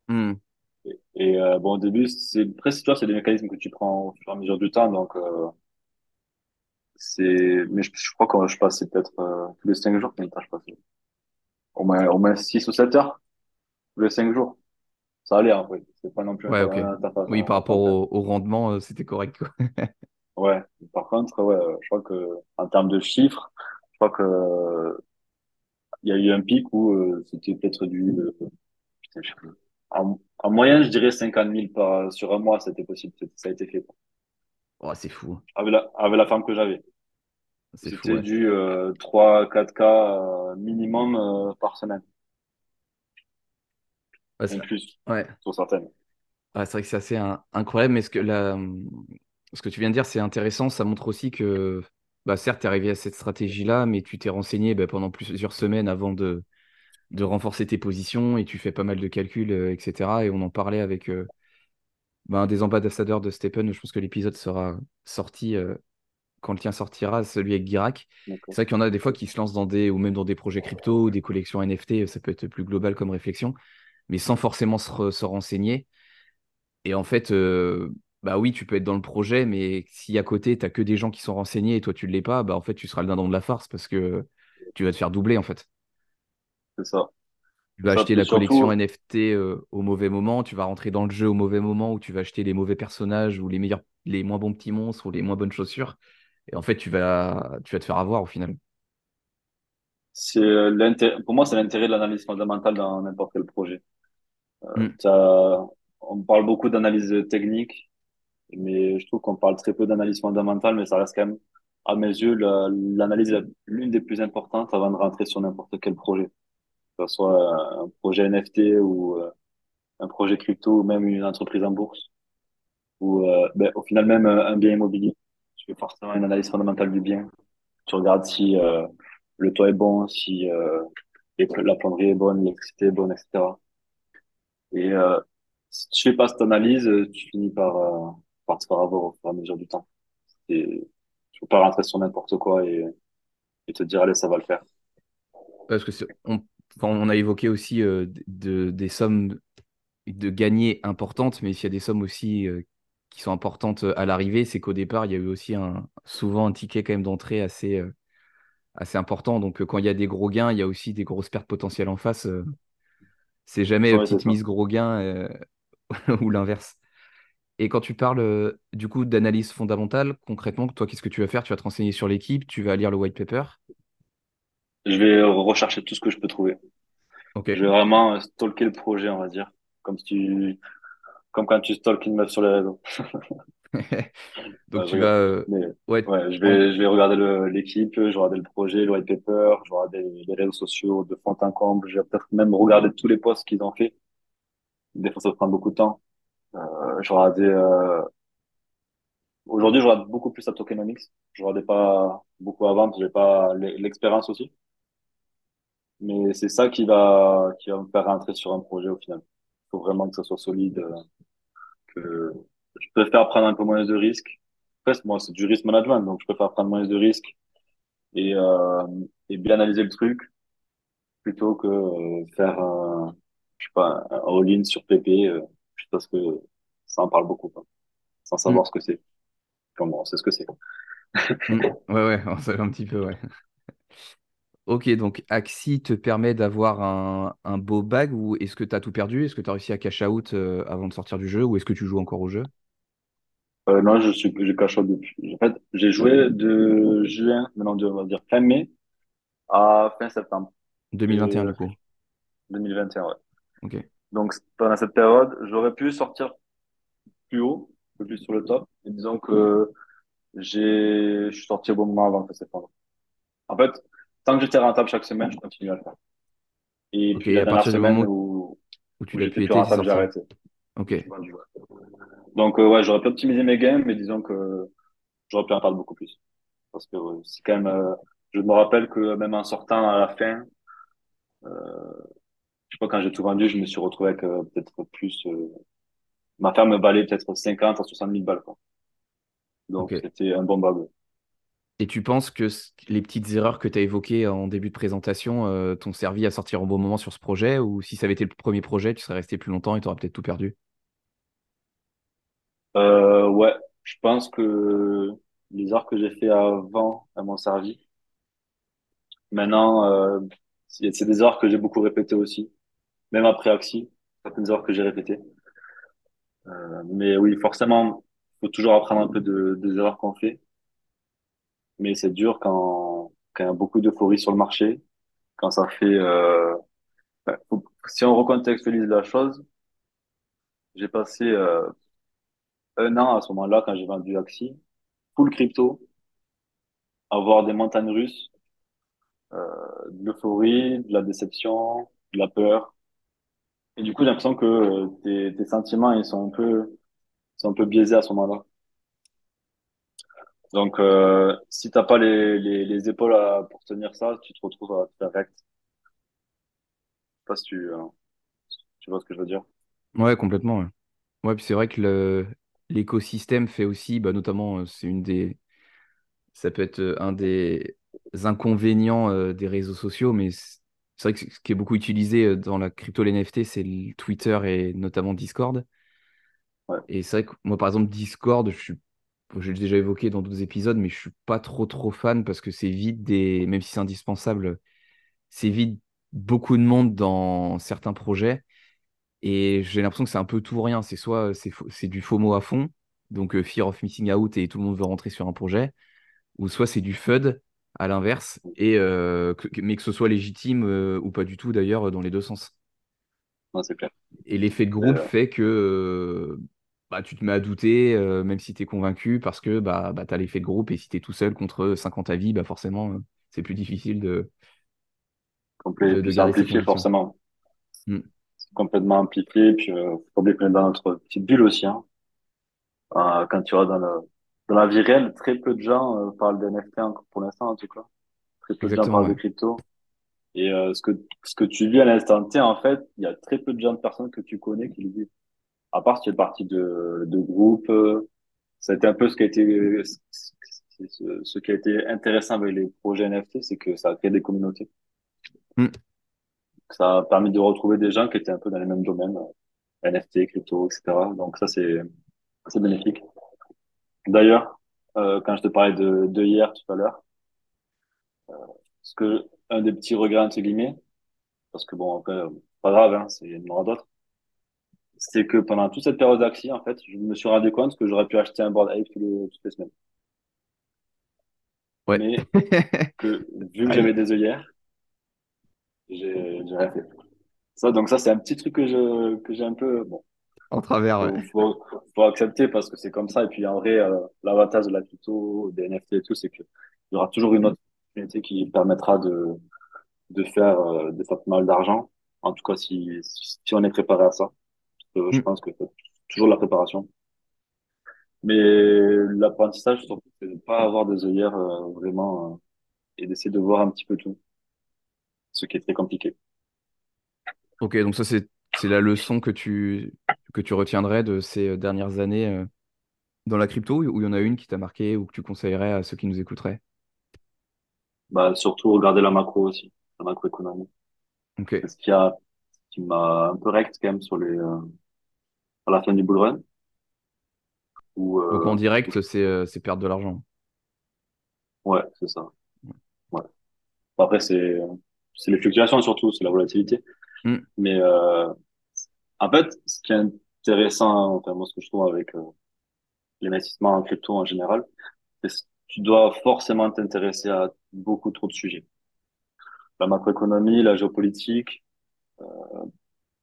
Hmm. Et, et, euh, bon, au début, c'est après, c'est toi, c'est des mécanismes que tu prends au fur et à mesure du temps. Donc, euh, c'est, mais je, je crois que je passais peut-être euh, tous les cinq jours, temps je passais? Au moins, au moins six ou sept heures tous les cinq jours. Ça allait, hein, oui. C'est pas non plus Ouais, ta- ok. un taf à, Oui, par à rapport au, au rendement, c'était correct, quoi. Ouais. Par contre, ouais, je crois que en termes de chiffres, je crois que il y a eu un pic où euh, c'était peut-être du, euh, putain, je sais plus. En, en moyenne, je dirais cinquante mille par, sur un mois, c'était possible. Ça a été fait. Oh, c'est fou, Avec la, avec la femme que j'avais. C'était ouais. du euh, 3-4 cas euh, minimum euh, par semaine, Ouais, c'est inclus ouais. sur certaines. C'est vrai que c'est assez un- incroyable, mais ce que, la, ce que tu viens de dire, c'est intéressant. Ça montre aussi que, bah, certes, tu es arrivé à cette stratégie-là, mais tu t'es renseigné bah, pendant plusieurs semaines avant de, de renforcer tes positions et tu fais pas mal de calculs, euh, etc. Et on en parlait avec euh, bah, un des ambassadeurs de Stephen. Je pense que l'épisode sera sorti euh, quand le tien sortira, celui avec Guirac. Donc, C'est vrai qu'il y en a des fois euh, qui se lancent dans des, ou même dans des projets crypto ou des collections NFT, ça peut être plus global comme réflexion, mais sans forcément se, re- se renseigner. Et en fait, euh, bah oui, tu peux être dans le projet, mais si à côté, tu n'as que des gens qui sont renseignés et toi, tu ne l'es pas, bah en fait, tu seras le dindon de la farce parce que tu vas te faire doubler, en fait. c'est ça. Tu vas ça. acheter la collection surtout, NFT euh, au mauvais moment, tu vas rentrer dans le jeu au mauvais moment, ou tu vas acheter les mauvais personnages, ou les meilleurs, les moins bons petits monstres, ou les moins bonnes chaussures. Et en fait, tu vas, tu vas te faire avoir au final. c'est euh, pour moi, c'est l'intérêt de l'analyse fondamentale dans n'importe quel projet. Mm. Ça, on parle beaucoup d'analyse technique, mais je trouve qu'on parle très peu d'analyse fondamentale, mais ça reste quand même, à mes yeux, la- l'analyse la- l'une des plus importantes avant de rentrer sur n'importe quel projet. Que ce soit un projet NFT ou euh, un projet crypto ou même une entreprise en bourse ou euh, ben, au final même euh, un bien immobilier. Tu fais forcément une analyse fondamentale du bien. Tu regardes si euh, le toit est bon, si euh, la plomberie est bonne, l'électricité est bonne, etc. Et euh, si tu fais pas cette analyse, euh, tu finis par, euh, par te faire avoir au fur et à mesure du temps. Et tu peux pas rentrer sur n'importe quoi et, et te dire allez ça va le faire. Parce que on, on a évoqué aussi euh, de, des sommes de gagner importantes, mais s'il y a des sommes aussi euh, qui sont importantes euh, à l'arrivée, c'est qu'au départ, il y a eu aussi un, souvent un ticket quand même d'entrée assez, euh, assez important. Donc, quand il y a des gros gains, il y a aussi des grosses pertes potentielles en face. c'est jamais Ouais, petite mise gros gain ou l'inverse. Et quand tu parles euh, du coup d'analyse fondamentale, concrètement, toi, qu'est-ce que tu vas faire? Tu vas te renseigner sur l'équipe, tu vas lire le white paper? Je vais rechercher tout ce que je peux trouver. Ok. Je vais vraiment euh, stalker le projet, on va dire. Comme si tu, comme quand tu stalkes une meuf sur les réseaux. Donc, Ouais, tu vas. euh, Mais ouais. ouais, je vais, je vais regarder l'équipe, je vais regarder le projet, le white paper, je vais regarder les réseaux sociaux de fond en comble. Je vais peut-être même regarder tous les posts qu'ils ont fait. Des fois, ça prend beaucoup de temps. Euh, je euh, aujourd'hui, je regarde beaucoup plus à tokenomics. Je regardais pas beaucoup avant, j'ai pas l'e- l'expérience aussi. Mais c'est ça qui va, qui va me faire rentrer sur un projet au final. Il faut vraiment que ça soit solide, euh, que je préfère prendre un peu moins de risques. Après, moi, c'est du risk management, donc je préfère prendre moins de risques et, euh, et bien analyser le truc plutôt que faire un, je sais pas, un all-in sur PP, euh, juste parce que ça en parle beaucoup, quoi, sans savoir ce que c'est. Comment on sait ce que c'est. Hmm. Ouais, ouais, on savait un petit peu, ouais. Ok, donc Axie te permet d'avoir un, un beau bag ou est-ce que tu as tout perdu? Est-ce que tu as réussi à cash out euh, avant de sortir du jeu ou est-ce que tu joues encore au jeu? Euh, non, je suis, j'ai cash out depuis. En fait, j'ai joué de juin, maintenant de, on va dire fin mai à fin septembre 2021 de du coup. 2021, ouais. Ok, Donc, pendant cette période, j'aurais pu sortir plus haut, un peu plus sur le top. Et disons que j'ai, je suis sorti au bon moment avant fin septembre. En fait, tant que j'étais rentable chaque semaine, je continue à le faire. Et ok, puis la à dernière partir du semaine moment où, où tu l'as pu être, rentable, j'ai arrêté. Ok. Donc, euh, ouais, j'aurais pu optimiser mes games, mais disons que j'aurais pu en perdre beaucoup plus. Parce que euh, c'est quand même, euh, je me rappelle que même en sortant à la fin, je sais pas, quand j'ai tout vendu, je me suis retrouvé avec euh, peut-être plus, euh, ma ferme me valait peut-être 50 à 60 000 balles, quoi. Donc, c'était un bon bague. Et tu penses que les petites erreurs que tu as évoquées en début de présentation euh, t'ont servi à sortir au bon moment sur ce projet? Ou si ça avait été le premier projet, tu serais resté plus longtemps et tu aurais peut-être tout perdu? Euh, ouais, je pense que les heures que j'ai fait avant, elles m'ont servi. Maintenant, c'est des heures que j'ai beaucoup répétées aussi, même après Axi, certaines heures que j'ai répétées. Euh, mais oui, forcément, faut toujours apprendre un peu de, des erreurs qu'on fait. Mais c'est dur quand, quand il y a beaucoup d'euphorie sur le marché, quand ça fait... Euh, faut- si on recontextualise la chose, j'ai passé euh, un an à ce moment-là, quand j'ai vendu Axi, full crypto, à voir des montagnes russes, euh, de l'euphorie, de la déception, de la peur. Et du coup, j'ai l'impression que euh, tes, tes sentiments, ils sont un peu, sont un peu biaisés à ce moment-là. Donc, euh, si t'as pas les, les, les épaules pour tenir ça, tu te retrouves à faire. Je sais pas si tu, euh, tu vois ce que je veux dire. Ouais, complètement. Ouais, puis c'est vrai que le, l'écosystème fait aussi, bah, notamment, euh, c'est une des, ça peut être un des inconvénients des réseaux sociaux, mais c'est vrai que ce qui est beaucoup utilisé euh, dans la crypto, les NFT, c'est Twitter et notamment Discord. Ouais, Et c'est vrai que moi, par exemple, Discord, je suis, j'ai déjà évoqué dans d'autres épisodes, mais je suis pas trop trop fan parce que c'est vide des, même si c'est indispensable, c'est vide beaucoup de monde dans certains projets. Et j'ai l'impression que c'est un peu tout ou rien. C'est soit c'est faux- c'est du FOMO à fond, donc euh, fear of missing out et tout le monde veut rentrer sur un projet, ou soit c'est du FUD à l'inverse, et euh, que- mais que ce soit légitime euh, ou pas du tout d'ailleurs dans les deux sens. clair. Et l'effet de groupe euh, fait que bah, tu te mets à douter, euh, même si tu es convaincu, parce que bah, bah, tu as l'effet de groupe, et si tu es tout seul contre 50 avis, bah, forcément, euh, c'est plus difficile de, complet, et de, de forcément. Mm. C'est complètement amplifié. Puis, euh, faut oublier qu'on est dans notre petite bulle aussi, hein. Quand tu vas dans le, dans la vie réelle, très peu de gens euh, parlent d'NFT encore pour l'instant, en tout cas. Très peu de gens parlent de crypto. Et euh, ce que ce que tu vis à l'instant T, en fait, il y a très peu de gens de personnes que tu connais qui le vivent. À part si tu es partie de de groupes, euh, été un peu ce qui a été ce, ce qui a été intéressant avec les projets NFT, c'est que ça a créé des communautés. Mm. Ça a permis de retrouver des gens qui étaient un peu dans les mêmes domaines, euh, NFT, crypto, etc. Donc ça c'est c'est bénéfique. D'ailleurs, euh, quand je te parlais de de hier tout à l'heure, ce que un des petits regrets entre guillemets, parce que bon après euh, pas grave, hein, c'est il y en aura d'autres c'est que pendant toute cette période d'Axi, en fait, je me suis rendu compte que j'aurais pu acheter un board les, toutes les semaines. Ouais. Mais que, vu que j'avais des œillères, j'ai, j'ai rien fait. Ça, donc ça, c'est un petit truc que je, que j'ai un peu, bon, en travers, ouais. faut, faut, faut accepter parce que c'est comme ça. Et puis, en vrai, euh, l'avantage de la crypto, des NFT et tout, c'est que il y aura toujours une autre opportunité qui permettra de, de faire, euh, de faire pas mal d'argent. En tout cas, si, si on est préparé à ça. Euh, je Mm. pense que c'est toujours de la préparation. Mais l'apprentissage, surtout, c'est de ne pas avoir des œillères euh, vraiment euh, et d'essayer de voir un petit peu tout, ce qui est très compliqué. Ok, donc ça, c'est, c'est la leçon que tu, que tu retiendrais de ces euh, dernières années euh, dans la crypto, ou il y en a une qui t'a marqué ou que tu conseillerais à ceux qui nous écouteraient? Bah, surtout regarder la macro aussi, la macroéconomie. Ok. C'est ce qui a, qui m'a un peu rect quand même sur les, euh, à la fin du bull run, où, Donc en euh, direct, c'est euh, c'est perdre de l'argent. Ouais, c'est ça. Ouais. Après, c'est c'est les fluctuations surtout, c'est la volatilité. Hmm. Mais euh, en fait, ce qui est intéressant, enfin, moi, ce que je trouve avec euh, l'investissement en crypto en général, c'est que tu dois forcément t'intéresser à beaucoup trop de sujets. La macroéconomie, la géopolitique.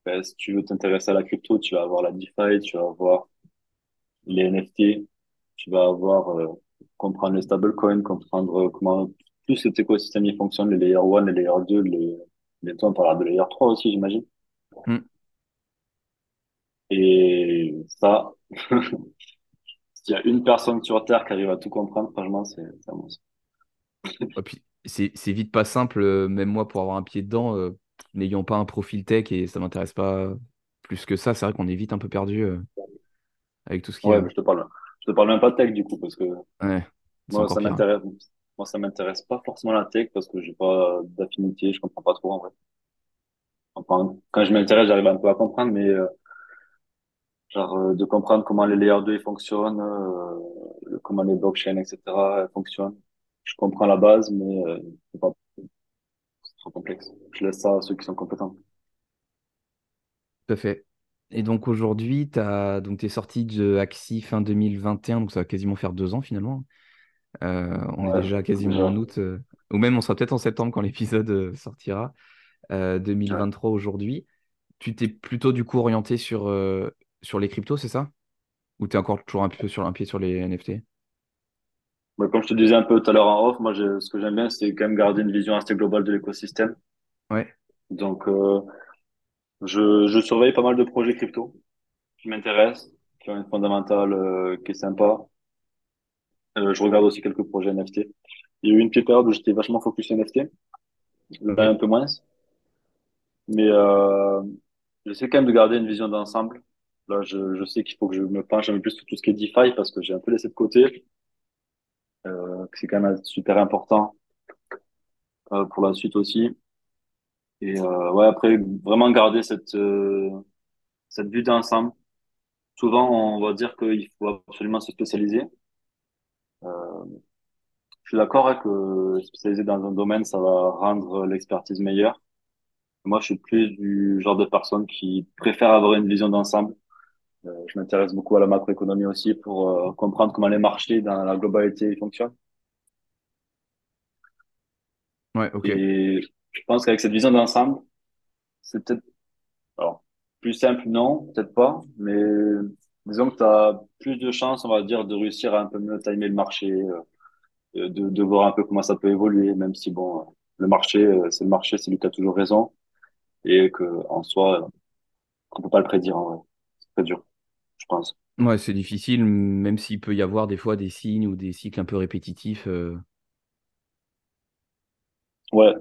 Ben, si tu veux t'intéresser à la crypto, tu vas avoir la DeFi, tu vas avoir les NFT, tu vas avoir euh, comprendre les stablecoins, comprendre comment tout cet écosystème il fonctionne, les layer 1, les layer 2, les bientôt on parlera de layer 3 aussi, j'imagine. Hmm. Et ça, s'il y a une personne sur Terre qui arrive à tout comprendre, franchement, c'est un monstre. Et puis, c'est vite pas simple, euh, même moi, pour avoir un pied dedans, euh, n'ayant pas un profil tech et ça m'intéresse pas plus que ça, c'est vrai qu'on est vite un peu perdu euh, avec tout ce qui Ouais, mais je te parle, je te parle même pas de tech du coup, parce que Ouais, moi, ça m'intéresse, moi, ça m'intéresse pas forcément la tech parce que j'ai pas d'affinité, je comprends pas trop en vrai. Enfin, quand je m'intéresse, j'arrive un peu à comprendre, mais euh, genre euh, de comprendre comment les layers 2 ils fonctionnent, euh, comment les blockchains, etc. fonctionnent. Je comprends la base, mais euh, c'est pas c'est trop complexe. Je laisse ça à ceux qui sont compétents. Tout à fait. Et donc aujourd'hui, tu t'es sorti de Axie fin 2021, donc ça va quasiment faire deux ans finalement. Euh, on est déjà quasiment déjà. en août, euh, ou même on sera peut-être en septembre quand l'épisode sortira. Euh, Ouais. 2023 aujourd'hui. Tu t'es plutôt du coup orienté sur, sur les cryptos, c'est ça? Ou t'es encore toujours un peu sur un pied sur les NFT? Mais comme je te disais un peu tout à l'heure en off, moi, je- ce que j'aime bien, c'est quand même garder une vision assez globale de l'écosystème. Ouais, Donc, euh, je, je surveille pas mal de projets crypto qui m'intéressent, qui ont une fondamentale euh, qui est sympa. Euh, je regarde aussi quelques projets NFT. Il y a eu une petite période où j'étais vachement focus NFT, là un peu moins. Mais euh, j'essaie quand même de garder une vision d'ensemble. Là, je, je sais qu'il faut que je me penche un peu plus sur tout ce qui est DeFi parce que j'ai un peu laissé de côté, euh, c'est quand même super important euh, pour la suite aussi. Et euh, ouais, après, vraiment garder cette, euh, cette vue d'ensemble. Souvent, on va dire qu'il faut absolument se spécialiser. Euh, je suis d'accord avec que spécialiser dans un domaine, ça va rendre l'expertise meilleure. Moi, je suis plus du genre de personne qui préfère avoir une vision d'ensemble. Euh, je m'intéresse beaucoup à la macroéconomie aussi pour euh, comprendre comment les marchés dans la globalité fonctionnent. Ouais, ok. Et je pense qu'avec cette vision d'ensemble, c'est peut-être, alors, plus simple, non, peut-être pas, mais disons que tu as plus de chances, on va dire, de réussir à un peu mieux timer le marché, euh, de, de voir un peu comment ça peut évoluer, même si, bon, le marché, c'est le marché, c'est lui qui a toujours raison, et que en soi, on peut pas le prédire, en vrai. C'est très dur, je pense. Ouais, c'est difficile, même s'il peut y avoir des fois des signes ou des cycles un peu répétitifs euh, Ouais,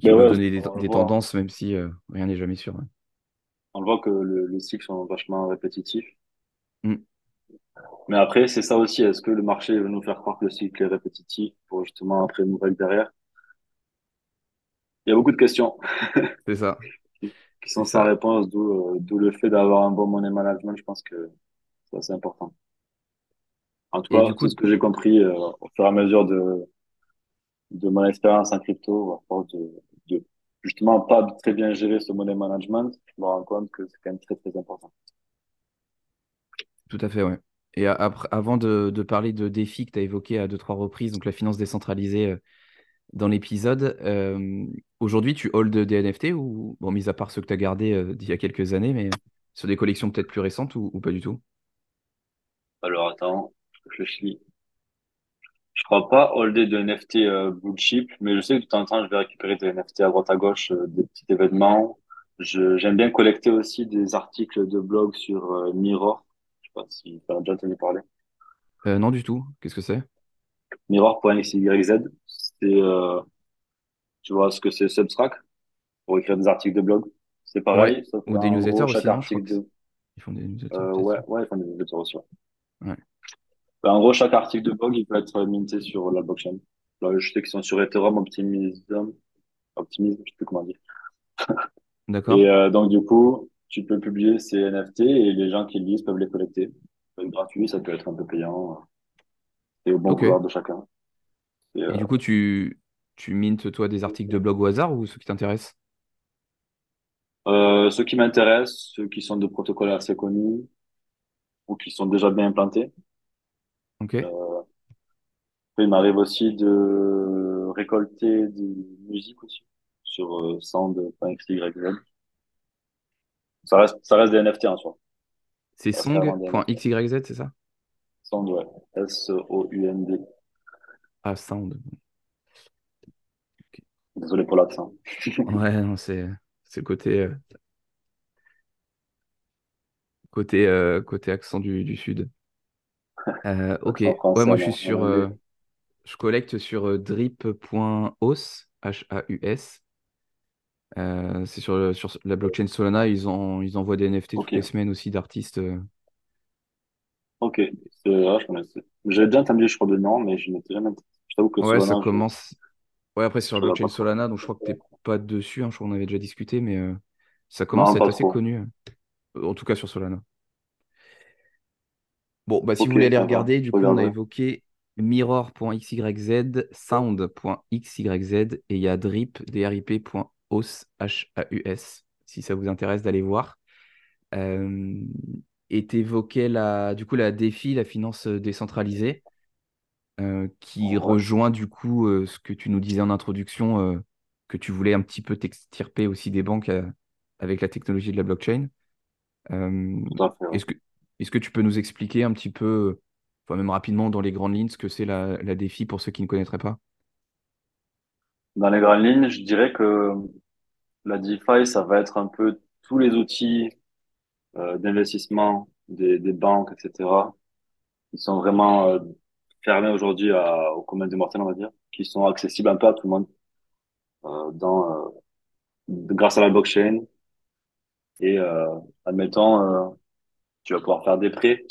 qui, peuvent ouais, donner des, tendances, même si euh, rien n'est jamais sûr. ouais. On le voit que le, les cycles sont vachement répétitifs. Mm, Mais après, c'est ça aussi. Est-ce que le marché veut nous faire croire que le cycle est répétitif pour justement après une nouvelle derrière? Il y a beaucoup de questions c'est ça, qui, sont sans réponse, d'où euh, d'où le fait d'avoir un bon money management. Je pense que c'est assez important. En tout Et cas, du c'est coup, ce que j'ai compris euh, au fur et à mesure de, de mon expérience en crypto, à force de, de justement pas très bien gérer ce money management. Je me rends compte que c'est quand même très très important. tout à fait, ouais. Et après, avant de, de parler de défis que tu as évoqué à deux, trois reprises, donc la finance décentralisée euh, dans l'épisode, euh, aujourd'hui, tu holds des NFT ou, bon, mis à part ceux que tu as gardés euh, d'il y a quelques années, mais sur des collections peut-être plus récentes ou, ou pas du tout? Alors attends, je réfléchis. Je crois pas holder de NFT euh, blue chip, mais je sais que de temps en temps, je vais récupérer des NFT à droite à gauche, euh, des petits événements. Je, j'aime bien collecter aussi des articles de blog sur euh, Mirror. Je sais pas si tu as déjà entendu parler. Euh, non, du tout. Qu'est-ce que c'est? Mirror.xyz. C'est, euh, tu vois ce que c'est Substack pour écrire des articles de blog. C'est Ouais. pareil, sauf Ou des qu'en newsletters gros, aussi, chaque non? Je crois article que c'est- de, ils font des newsletters, euh, peut-être ouais, ils font des newsletters aussi. ouais. Ouais. Ben, en gros, chaque article de blog, il peut être minté sur la blockchain. Là, je sais qu'ils sont sur Ethereum, Optimism, Optimism, je sais plus comment dire. D'accord. Et euh, donc, du coup, tu peux publier ces NFT et les gens qui le lisent peuvent les collecter. Ça peut être gratuit, ça peut être un peu payant. C'est au bon Ok. vouloir de chacun. Et, Et euh, du coup, tu, tu mintes, toi, des articles de blog au hasard ou ceux qui t'intéressent? euh, ceux qui m'intéressent, ceux qui sont de protocoles assez connus ou qui sont déjà bien implantés. Ok. Euh, il m'arrive aussi de récolter des musiques aussi sur euh, sound.xyz. Ça reste, ça reste des NFT en soi. C'est song.xyz, c'est ça? Sound, ouais. S-O-U-N-D. Ah, Sound. Désolé pour l'accent. Ouais, non, c'est c'est le côté, euh, côté, euh, côté accent du, du sud. Euh, ok. Ouais, moi, je suis sur. euh, je collecte sur drip.os, H-A-U-S. Euh, c'est sur, le- sur la blockchain Solana. Ils, en, ils envoient des NFT toutes Ok, les semaines aussi d'artistes. euh. ok. C'est vrai, je connaissais. J'avais déjà entendu, je crois, de nom, mais je m'étais jamais. Je t'avoue que Ouais, ça Solana, je, commence. Ouais, après, c'est sur je la blockchain pas trop. Solana, donc je crois que t'es pas dessus. hein, je crois qu'on avait déjà discuté, mais euh, ça commence Non, à être pas assez trop. connu. Euh, En tout cas sur Solana. Bon, bah, si vous voulez aller regarder, du coup, on a évoqué mirror.xyz, sound.xyz et il y a drip, drip.os, H-A-U-S, si ça vous intéresse d'aller voir. Euh, et t'évoquais la, du coup, la DeFi, la finance décentralisée, euh, qui rejoint du coup euh, ce que tu nous disais en introduction, que tu voulais un petit peu t'extirper aussi des banques avec la technologie de la blockchain. Est-ce que, est-ce que tu peux nous expliquer un petit peu, enfin même rapidement dans les grandes lignes, ce que c'est la, la défi pour ceux qui ne connaîtraient pas? Dans les grandes lignes, je dirais que la DeFi, ça va être un peu tous les outils euh, d'investissement des, des banques, etc., qui sont vraiment euh, fermés aujourd'hui à- au commun des mortels, on va dire, qui sont accessibles un peu à tout le monde euh, dans, euh, grâce à la blockchain. Et euh, admettons, euh, tu vas pouvoir faire des prêts,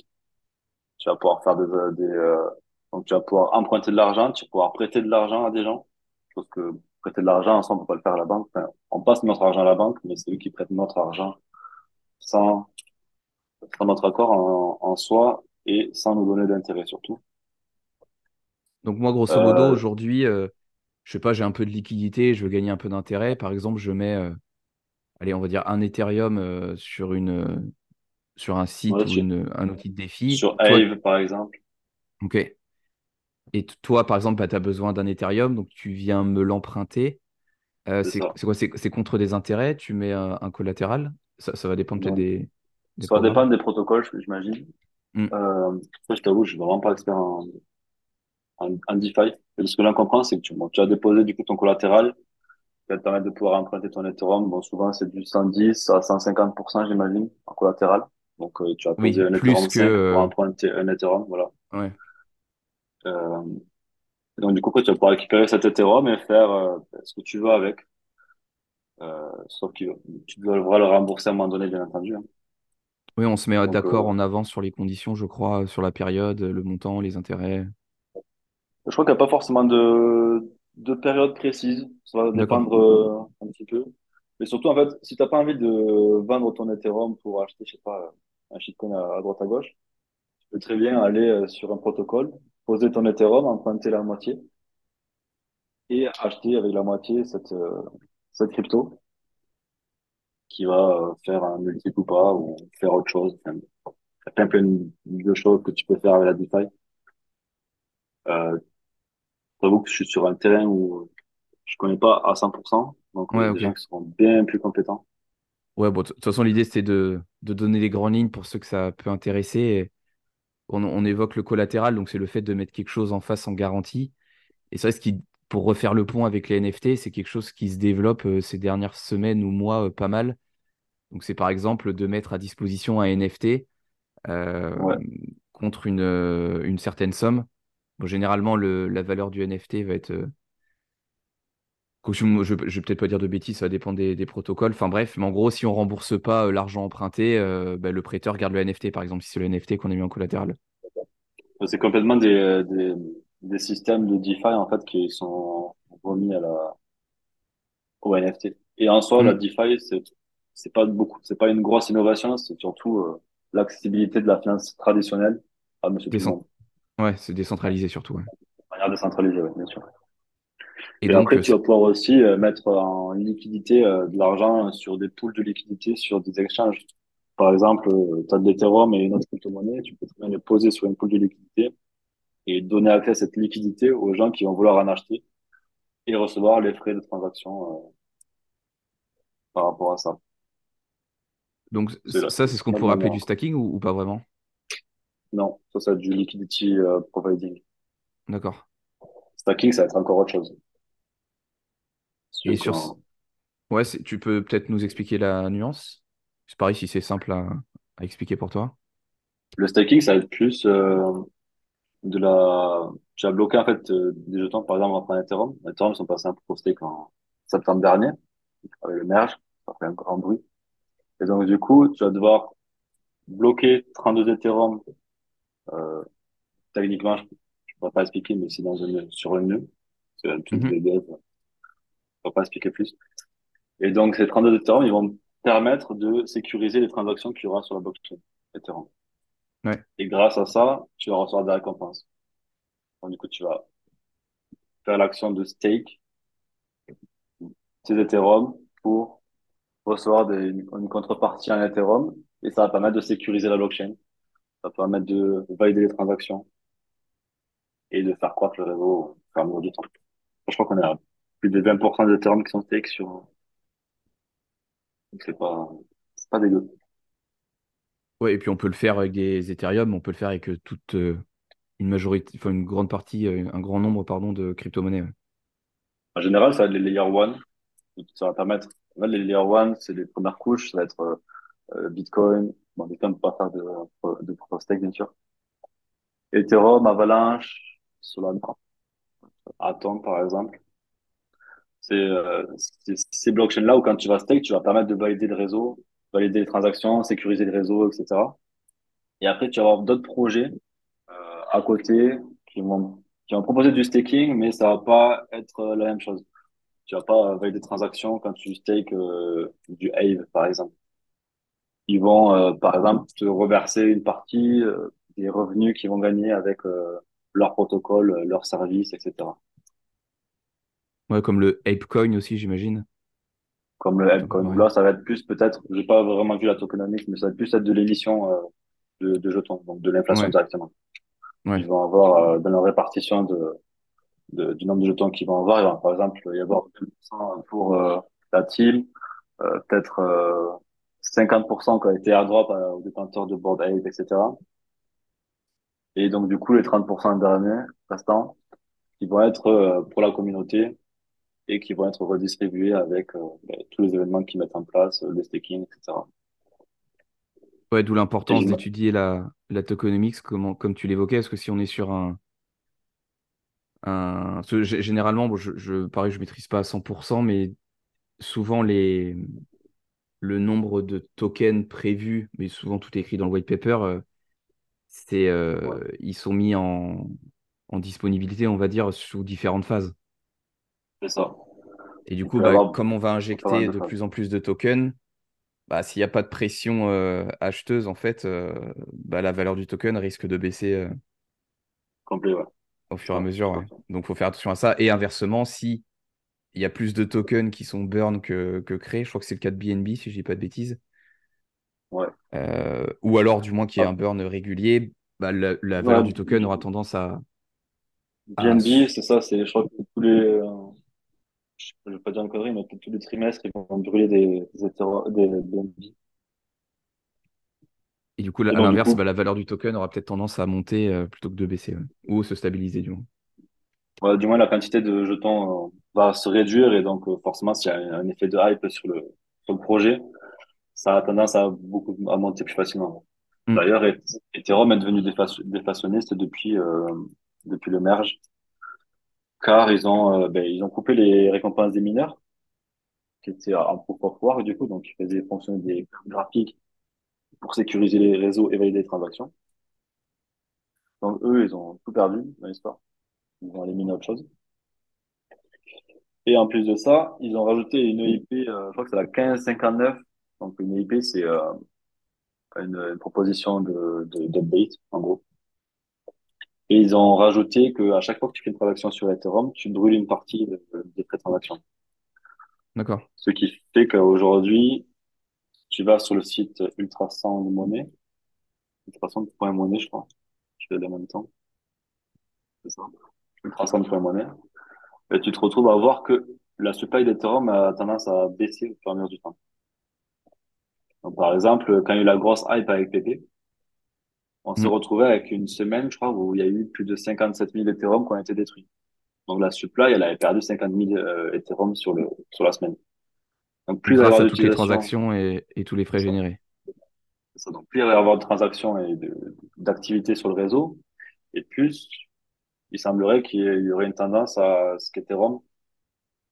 tu vas pouvoir faire des, euh, des donc tu vas pouvoir emprunter de l'argent, tu vas pouvoir prêter de l'argent à des gens. Parce que prêter de l'argent, ensemble, on peut pas le faire à la banque. Enfin, on passe notre argent à la banque, mais c'est eux qui prêtent notre argent sans, sans notre accord en, en soi et sans nous donner d'intérêt surtout. Donc moi, grosso modo, Euh, aujourd'hui, euh, je sais pas, j'ai un peu de liquidité, je veux gagner un peu d'intérêt. Par exemple, je mets, euh, allez, on va dire un Ethereum euh, sur une, euh, sur un site ouais, ou une, un outil de défi. sur Aave, par exemple, ok. Et toi, par exemple, tu as besoin d'un Ethereum, donc tu viens me l'emprunter. Euh, c'est quoi? C'est contre des intérêts? Tu mets un, un collatéral? Ça, ça va dépendre peut-être des, des ça va dépendre des protocoles, j'imagine. Hmm. Euh, je t'avoue, je suis vraiment pas expert en, en, en DeFi. Et ce que j'en comprends, c'est que tu, bon, tu as déposé du coup ton collatéral, va te permettre de pouvoir emprunter ton Ethereum. Bon, souvent, c'est du 110 à 150%, j'imagine, en collatéral. Donc, euh, tu as posé Oui, un plus Ethereum que. 5 pour euh, emprunter un Ethereum, voilà. ouais. Euh, donc, du coup, après, tu vas pouvoir récupérer cet Ethereum et faire euh, ce que tu veux avec. Euh, sauf que tu devras le rembourser à un moment donné, bien entendu. hein. Oui, on se met d'accord euh, en avance sur les conditions, je crois, sur la période, le montant, les intérêts. je crois qu'il n'y a pas forcément de, de période précise. Ça va dépendre euh, un petit peu. Mais surtout, en fait, si t'as pas envie de vendre ton Ethereum pour acheter, je sais pas, un shitcoin à, à droite à gauche, tu peux très bien aller euh, sur un protocole, poser ton Ethereum, emprunter la moitié et acheter avec la moitié cette, euh, cette crypto qui va faire un multiple ou pas, ou faire autre chose. Enfin, il y a plein, plein de choses que tu peux faire avec la DeFi. Euh, j'avoue que je suis sur un terrain où je connais pas à 100%, donc euh, Ouais, des gens qui seront bien plus compétents. Ouais, bon, de toute façon, l'idée, c'était de, de donner les grandes lignes pour ceux que ça peut intéresser. Et on, on évoque le collatéral, donc c'est le fait de mettre quelque chose en face en garantie. Et c'est vrai, ce qui, pour refaire le pont avec les NFT, c'est quelque chose qui se développe euh, ces dernières semaines ou mois euh, pas mal. Donc, c'est par exemple de mettre à disposition un NFT euh, Ouais, contre une, une certaine somme. Bon, généralement, le, la valeur du NFT va être. euh, je ne vais peut-être pas dire de bêtises, ça va dépendre des, des protocoles. Enfin bref, mais en gros, si on rembourse pas euh, l'argent emprunté, euh, bah, le prêteur garde le NFT, par exemple, si c'est le NFT qu'on a mis en collatéral. c'est complètement des, des, des systèmes de DeFi en fait qui sont remis à la, au NFT. Et en soi, la Hmm. DeFi, c'est c'est pas beaucoup, c'est pas une grosse innovation, c'est surtout euh, l'accessibilité de la finance traditionnelle à Monsieur monde. Ouais, c'est décentralisé surtout. ouais. De manière décentralisé, oui, bien sûr. Et Et donc, après, euh, tu vas pouvoir aussi euh, mettre en liquidité euh, de l'argent sur des pools de liquidité sur des exchanges. Par exemple, tu as de l'Ethereum et une autre crypto-monnaie, tu peux très bien les poser sur une pool de liquidité et donner accès à cette liquidité aux gens qui vont vouloir en acheter et recevoir les frais de transaction euh, par rapport à ça. donc ça, c'est ce qu'on pourrait appeler du stacking ou, ou pas vraiment? Non, ça, c'est du liquidity euh, providing. D'accord. Stacking, ça va être encore autre chose. Et Sur ouais, tu peux peut-être nous expliquer la nuance? C'est pareil si c'est simple à, à expliquer pour toi. Le staking, ça va être plus euh, de la... Tu as bloqué en fait euh, des jetons, par exemple, en Ethereum. Ethereum, ils sont passés un peu au stake en septembre dernier, avec le merge, ça fait un grand bruit. Et donc, du coup, tu vas devoir bloquer 32 Ethereum. Euh, techniquement, je ne pourrais pas expliquer, mais c'est dans une, sur un nœud. C'est un truc Mhm. de dev, je ne pourrais pas expliquer plus. Et donc, ces 32 Ethereum, ils vont permettre de sécuriser les transactions qu'il y aura sur la blockchain Ethereum. Ouais. Et grâce à ça, tu vas recevoir des récompenses. Donc, du coup, tu vas faire l'action de stake tes Ethereum pour recevoir des, une, une contrepartie en Ethereum et ça va permettre de sécuriser la blockchain. Ça va permettre de valider les transactions et de faire croître le réseau au fur et à mesure du temps. Je crois qu'on est à plus de 20% d'Ethereum qui sont stake sur, donc c'est pas, c'est pas dégueu. Ouais, et puis on peut le faire avec des Ethereum, on peut le faire avec euh, toute euh, une majorité, enfin une grande partie, euh, un grand nombre, pardon, de crypto-monnaies. ouais. En général, ça va être les layer one. Ça va permettre, en fait, les layer one, c'est les premières couches, ça va être euh, Bitcoin. Bon, Bitcoin ne peut pas faire de, de stake, bien sûr. Ethereum, Avalanche, Solana, Atom, par exemple. C'est euh, ces blockchains-là où quand tu vas stake, tu vas permettre de valider le réseau, valider les transactions, sécuriser le réseau, etc. Et après, tu vas avoir d'autres projets euh, à côté qui vont, qui vont proposer du staking, mais ça va pas être euh, la même chose. Tu vas pas valider des transactions quand tu stakes euh, du Aave, par exemple. Ils vont, euh, par exemple, te reverser une partie euh, des revenus qu'ils vont gagner avec euh, leur protocole, leur service, etc. Ouais, comme le Apecoin aussi, j'imagine. Comme le Apecoin. Là, ça va être plus peut-être, j'ai pas vraiment vu la tokenomics, mais ça va plus être de l'émission de, de jetons, donc de l'inflation Ouais, directement. ouais. Ils vont avoir dans leur répartition de, de- du nombre de jetons qu'ils vont avoir, il va par exemple y avoir 2% pour la team, peut-être 50% qui a été à- aux détenteurs de Bored Ape, etc. Et donc du coup les 30% derniers restants qui vont être euh, pour la communauté et qui vont être redistribués avec euh, ben, tous les événements qu'ils mettent en place, euh, le staking, etc. Ouais, d'où l'importance d'étudier la, la tokenomics, comment, comme tu l'évoquais, parce que si on est sur un, un... généralement, bon, je, je, pareil, je maîtrise pas à 100%, mais souvent les, le nombre de tokens prévus, mais souvent tout est écrit dans le white paper, euh, c'est, ouais, euh, ils sont mis en, en disponibilité, on va dire, sous différentes phases. c'est ça. Et du coup, bah, avoir comme on va injecter de plus en plus de tokens, bah, s'il n'y a pas de pression euh, acheteuse, en fait, euh, bah, la valeur du token risque de baisser euh, Complet, ouais. au fur et à mesure. ouais. Donc, il faut faire attention à ça. Et inversement, si il y a plus de tokens qui sont burn que, que créés, je crois que c'est le cas de BNB, si je dis pas de bêtises, Ouais. euh, ou alors du moins qu'il y ait un Ah, burn régulier, bah, la, la valeur ouais, du token aura tendance à, BNB, c'est ça, c'est, je crois que tous les, euh, je vais pas dire une connerie, mais tous les trimestres, ils vont brûler des, des, hétéro- des BNB. Et du coup, à l'inverse, bah, la valeur du token aura peut-être tendance à monter euh, plutôt que de baisser, ouais. Ou se stabiliser, du moins. Du moins, la quantité de jetons, euh, va se réduire et donc, euh, forcément, s'il y a un, effet de hype sur le, sur le projet, ça a tendance à beaucoup, à monter plus facilement. Mm. D'ailleurs, Et- Ethereum est devenu déflation- déflationniste depuis, euh, depuis le merge, car ils ont, euh, ben, ils ont coupé les récompenses des mineurs, qui étaient en proof of work, du coup, donc ils faisaient fonctionner des graphiques pour sécuriser les réseaux et valider les transactions. Donc eux, ils ont tout perdu dans l'histoire. Ils ont éliminé autre chose. Et en plus de ça, ils ont rajouté une EIP, euh, je crois que c'est la 1559. Donc une EIP, c'est euh, une, une proposition de, de, d'update, en gros. Et ils ont rajouté que à chaque fois que tu fais une transaction sur Ethereum, tu brûles une partie de- des frais de transaction. D'accord. Ce qui fait qu'aujourd'hui, tu vas sur le site Ultrasound Money, ultrasound.money, je crois. Je fais en même temps. C'est ça. Ultrasound.money. Et tu te retrouves à voir que la supply d'Ethereum a tendance à baisser au fur et à mesure du temps. Donc, par exemple, quand il y a eu la grosse hype avec PP, on s'est Mm. retrouvé avec une semaine, je crois, où il y a eu plus de 57 000 Ethereum qui ont été détruits. Donc la supply, elle avait perdu 50 000 euh, Ethereum sur le sur la semaine. Donc plus il va y Grâce à toutes les transactions et, et tous les frais ça, générés. ça. Donc plus il va y avoir de transactions et d'activités sur le réseau, et plus il semblerait qu'il y aurait une tendance à ce qu'Ethereum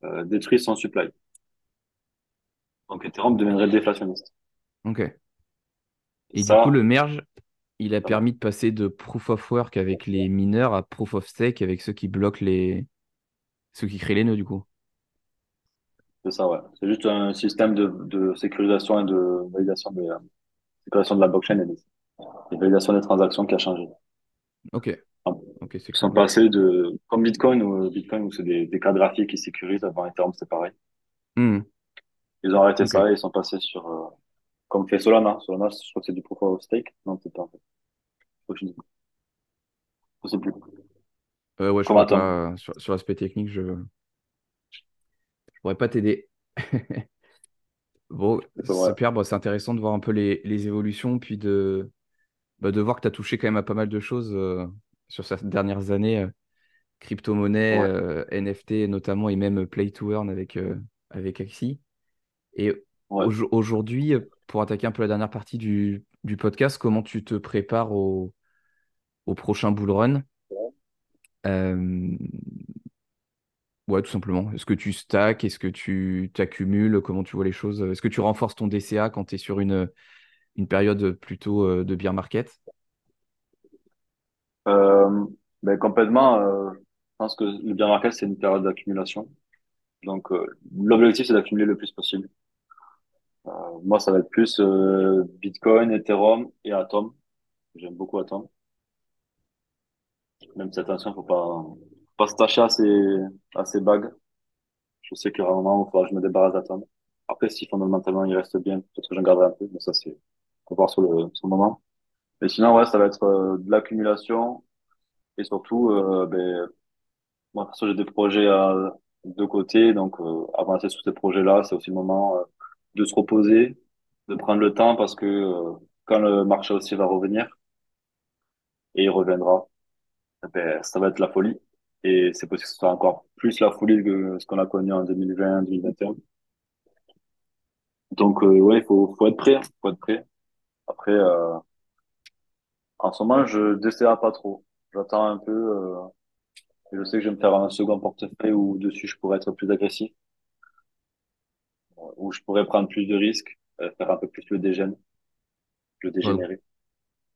euh, détruise son supply. Donc Ethereum deviendrait déflationniste. Ok. Et Et du coup, le merge, il a permis de passer de proof of work avec les mineurs à proof of stake avec ceux qui bloquent les, ceux qui créent les nœuds, du coup. C'est ça, ouais. C'est juste un système de, de sécurisation et de validation de, sécurisation de la blockchain et de, de validation des transactions qui a changé. Ok. Ok, c'est Ils sont passés de, comme Bitcoin ou Bitcoin où c'est des, des cartes graphiques qui sécurisent, avant Ethereum c'est pareil. Hmm. Ils ont arrêté Ok. ça et ils sont passés sur, euh, comme fait Solana. Solana, je crois que c'est du proof of stake. Non, peut-être pas, en fait. Je sais plus. Euh, ouais, je pas, sur, sur l'aspect technique, je, je pourrais pas t'aider. Bon, C'est super, bon, c'est intéressant de voir un peu les, les évolutions, puis de, bah, de voir que tu as touché quand même à pas mal de choses euh, sur ces dernières années, euh, crypto-monnaie, Ouais. euh, NFT notamment, et même Play to Earn avec, euh, avec Axie. Et Ouais. au- aujourd'hui, euh, pour attaquer un peu la dernière partie du, du podcast, comment tu te prépares au, au prochain bull run? Euh, ouais, tout simplement. Est-ce que tu stacks? Est-ce que tu t'accumules? Comment tu vois les choses? Est-ce que tu renforces ton DCA quand tu es sur une, une période plutôt euh, de bear market? Euh, ben, complètement, euh, je pense que le bear market, c'est une période d'accumulation. Donc, euh, l'objectif, c'est d'accumuler le plus possible. Moi, ça va être plus Bitcoin, Ethereum et Atom. J'aime beaucoup Atom. Même si attention, faut pas, faut pas se tâcher à ces, à ces bagues. Je sais qu'il y aura un moment où il faudra que je me débarrasse d'Atom. Après, si fondamentalement il reste bien, peut-être que j'en garderai un peu, mais ça, c'est, faut voir sur le, sur le moment. Mais sinon, ouais, ça va être euh, de l'accumulation et surtout, euh, ben, moi, perso, j'ai des projets à, de côté, donc euh, avancer sur ces projets-là, c'est aussi le moment euh, de se reposer, de prendre le temps parce que euh, quand le marché aussi va revenir, et il reviendra, ben, ça va être la folie. Et c'est possible que ce soit encore plus la folie que ce qu'on a connu en 2020, 2021. Donc, euh, ouais, il faut, faut être prêt, faut être prêt. Après, euh, en ce moment, je DCA pas trop. J'attends un peu, euh, et je sais que je vais me faire un second portefeuille où dessus je pourrais être plus agressif, où je pourrais prendre plus de risques, euh, faire un peu plus le dégène, le dégénérer.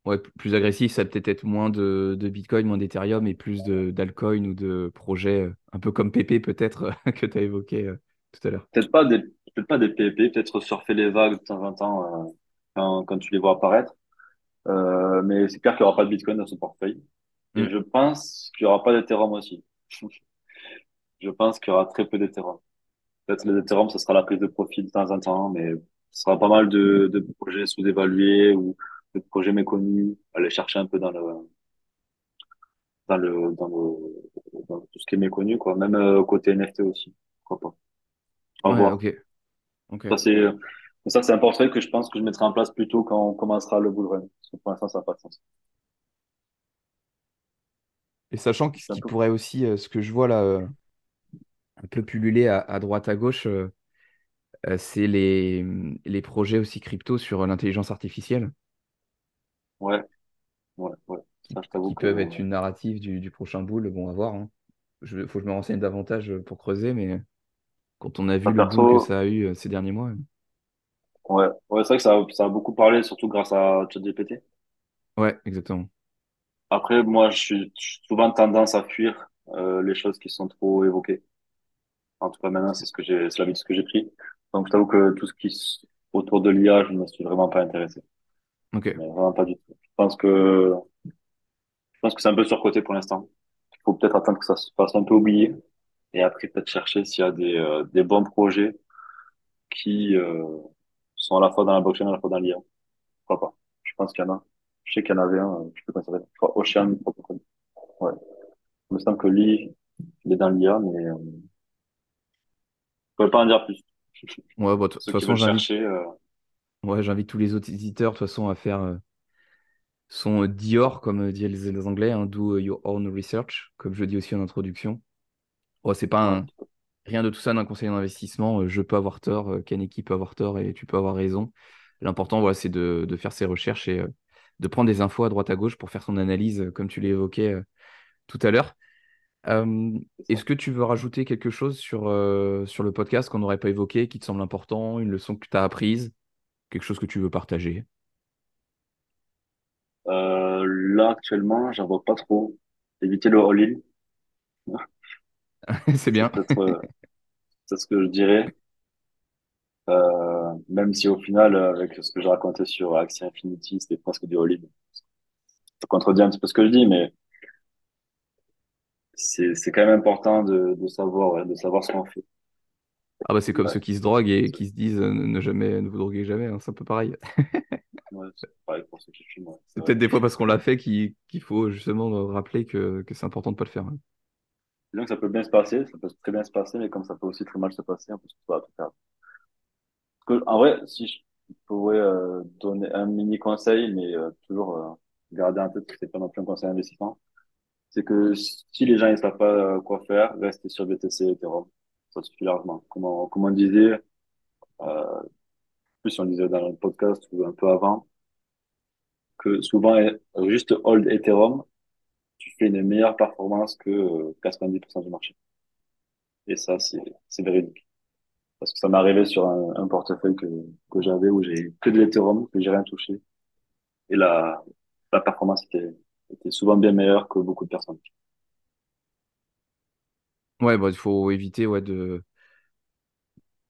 ouais, plus agressif, ça peut être moins de, de Bitcoin, moins d'Ethereum et plus de d'altcoin ou de projets euh, un peu comme PP peut-être que tu as évoqué euh, tout à l'heure. Peut-être pas des, peut-être pas des PEP, peut-être surfer les vagues de temps en temps, euh, quand, quand tu les vois apparaître. Euh, mais c'est clair qu'il n'y aura pas de Bitcoin dans ce portefeuille. Et Hmm. je pense qu'il n'y aura pas d'Ethereum aussi. Je pense qu'il y aura très peu d'Ethereum. Peut-être les Ethereum, ce sera la prise de profit de temps en temps, mais ce sera pas mal de, de projets sous-évalués ou de projets méconnus. Aller chercher un peu dans le, dans le, dans le, dans tout ce qui est méconnu, quoi. Même euh, côté NFT aussi. Pourquoi pas? À Ouais, ok. Ok. Ça, c'est, ça, c'est un portefeuille que je pense que je mettrai en place plus tôt quand on commencera le bull run. Parce que pour l'instant, ça n'a pas de sens. Et sachant que ce C'est un qui peu, pourrait aussi, euh, ce que je vois là, euh, un peu pulluler à, à droite à gauche, euh, c'est les, les projets aussi crypto sur l'intelligence artificielle ouais, ouais, ouais. qui, Ça, qui que, peuvent être une narrative du, du prochain bull. Bon, à voir. Hein. Je, faut que je me renseigne davantage pour creuser, mais quand on a vu le boom que perso, ça a eu ces derniers mois. Ouais, ouais, c'est vrai que ça, a- ça a beaucoup parlé, surtout grâce à ChatGPT. Ouais, exactement. Après, moi, je suis, je suis souvent tendance à fuir, euh, les choses qui sont trop évoquées. En tout cas, maintenant, c'est ce que j'ai, c'est l'habitude que j'ai pris. Donc, je t'avoue que tout ce qui s- autour de l'IA, je ne me suis vraiment pas intéressé. Ok. Mais vraiment pas du tout. Je pense que pense que c'est un peu surcoté pour l'instant. Il faut peut-être attendre que ça se fasse un peu oublier et après peut-être chercher s'il y a des, euh, des bons projets qui euh, sont à la fois dans la blockchain et à la fois dans l'IA. Pourquoi pas? Je pense qu'il y en a. Je sais qu'il y en avait un, euh, je sais pas comment ça s'appelle. Je crois Ocean Protocol. Ouais. Il me semble que lui, il est dans l'IA, mais euh, je pourrais pas en dire plus. Ouais, bah, de toute façon, j'invite euh, ouais, j'invite tous les autres éditeurs de toute façon à faire euh, son Dior, comme euh, disent les Anglais, hein, do your own research, comme je dis aussi en introduction. Ouais, c'est pas un, rien de tout ça d'un conseiller d'investissement. euh, Je peux avoir tort, euh, Kaneki peut avoir tort et tu peux avoir raison. L'important, voilà, c'est de, de faire ses recherches et euh, de prendre des infos à droite à gauche pour faire son analyse, comme tu euh, tout à l'heure. Euh, est-ce que tu veux rajouter quelque chose sur, euh, sur le podcast qu'on n'aurait pas évoqué, qui te semble important, une leçon que tu as apprise, quelque chose que tu veux partager? Euh, là, actuellement, j'en vois pas trop. Éviter le all-in. C'est bien. euh, c'est ce que je dirais. Euh, même si au final, euh, avec ce que j'ai raconté sur Axie Infinity, c'était presque du all-in. Ça contredit un petit peu ce que je dis, mais c'est, quand même important de, de savoir, de savoir ce qu'on fait. Ah bah c'est comme Ouais, ceux qui se droguent et qui se disent ne jamais, ne vous droguez jamais, hein, c'est un peu pareil. ouais, c'est pareil pour ceux qui fument. ouais, c'est C'est vrai. peut-être des fois parce qu'on l'a fait qu'il faut justement rappeler que, que c'est important de pas le faire. hein. Disons que ça peut bien se passer, ça peut très bien se passer, mais comme ça peut aussi très mal se passer, on peut pas tout. Parce que, en vrai, si je pourrais euh, donner un mini conseil, mais euh, toujours euh, garder en tête que c'est pas non plus un conseil d'investissement, c'est que si les gens ne savent pas euh, quoi faire, restez sur BTC et Ethereum. Ça suffit largement. Comme on, comme on disait, euh, plus on disait dans le podcast ou un peu avant, que souvent, euh, juste hold Ethereum, tu fais une meilleure performance que euh, 90% du marché. Et ça, c'est véridique. Parce que ça m'est arrivé sur un, un portefeuille que, que j'avais où j'ai que de l'Ethereum, que j'ai rien touché. Et la, la performance était, était souvent bien meilleure que beaucoup de personnes. Ouais, bah il faut éviter ouais, de.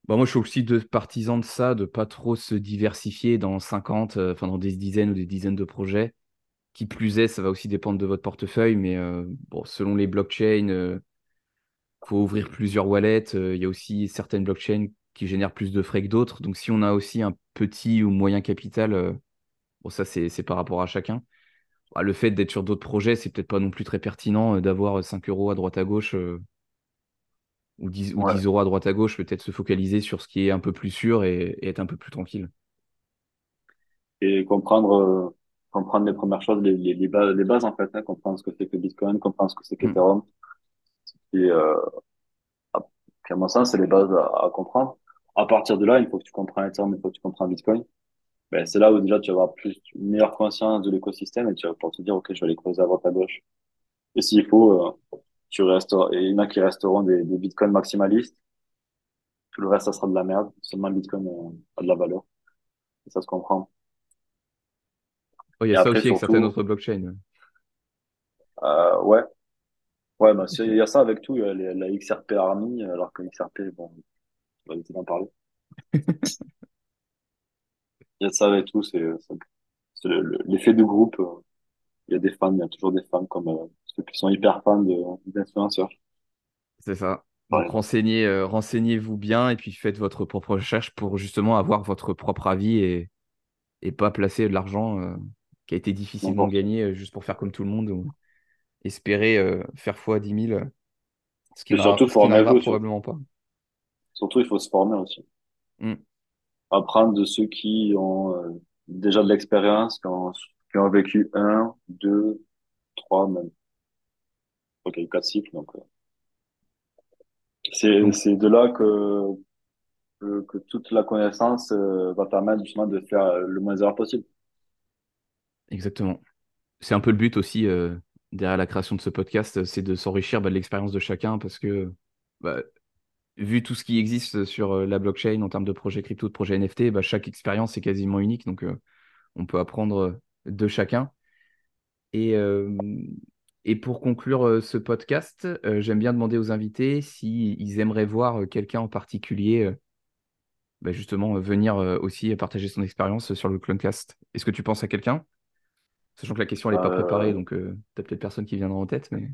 Bah, moi je suis aussi de partisan de ça, de pas trop se diversifier dans 50, euh, enfin dans des dizaines ou des dizaines de projets. Qui plus est, ça va aussi dépendre de votre portefeuille, mais euh, bon, selon les blockchains, euh, faut ouvrir plusieurs wallets. euh, Il y a aussi certaines blockchains qui génèrent plus de frais que d'autres. Donc si on a aussi un petit ou moyen capital, bon ça c'est par rapport à chacun. Bah, le fait d'être sur d'autres projets, c'est peut-être pas non plus très pertinent d'avoir 5 euros à droite à gauche ou 10, ou Ouais. 10 euros à droite à gauche, peut-être se focaliser sur ce qui est un peu plus sûr et, et être un peu plus tranquille. Et comprendre, comprendre les premières choses, les, les, les bases, les bases, en fait, hein, comprendre ce que c'est que Bitcoin, comprendre ce que c'est qu'Ethereum. Et, euh, à, mon sens, c'est les bases à, à comprendre. À partir de là, une fois que tu comprends Ethereum, une fois que tu comprends Bitcoin, ben, c'est là où déjà tu vas avoir plus, une meilleure conscience de l'écosystème et tu vas pouvoir te dire, OK, je vais aller creuser à droite à gauche. Et s'il faut, euh, tu restes, et il y en a qui resteront des, des bitcoins maximalistes. Tout le reste, ça sera de la merde. Seulement le bitcoin euh, a de la valeur. Et ça se comprend. Oh, il y a Et ça après, aussi avec certaines autres blockchains. euh, ouais, ouais, bah, il y a ça avec tout. Il y a la XRP Army, alors que XRP, bon, on va éviter d'en parler. Il y a ça avec tout. C'est, c'est c'est le- le- l'effet de groupe. euh, Il y a des fans, il y a toujours des fans comme euh, ceux qui sont hyper fans d'influenceurs. C'est ça. Donc Ouais, renseignez, euh, renseignez-vous bien et puis faites votre propre recherche pour justement avoir votre propre avis et, et pas placer de l'argent qui a été difficilement gagné euh, juste pour faire comme tout le monde ou espérer euh, faire fois dix mille euh, ce qui surtout, probablement pas. surtout, il faut se former aussi. Mm. apprendre de ceux qui ont euh, déjà de l'expérience, qui ont, qui ont vécu un, deux, trois, même. Ok, quatre cycles. Donc, euh, c'est, de là que, que, que toute la connaissance va permettre justement de faire le moins d'erreurs possible. Exactement. C'est un peu le but aussi euh, derrière la création de ce podcast, euh, c'est de s'enrichir bah, de l'expérience de chacun parce que bah, vu tout ce qui existe sur euh, la blockchain en termes de projets crypto, de projets NFT, bah, chaque expérience est quasiment unique. Donc, on peut apprendre de chacun. Et, pour conclure ce podcast, j'aime bien demander aux invités s'ils aimeraient voir quelqu'un en particulier, justement, venir aussi partager son expérience sur le Clonecast. Est-ce que tu penses à quelqu'un? Sachant que la question, elle n'est pas préparée, donc euh, t'as peut-être personne qui viendra en tête, mais.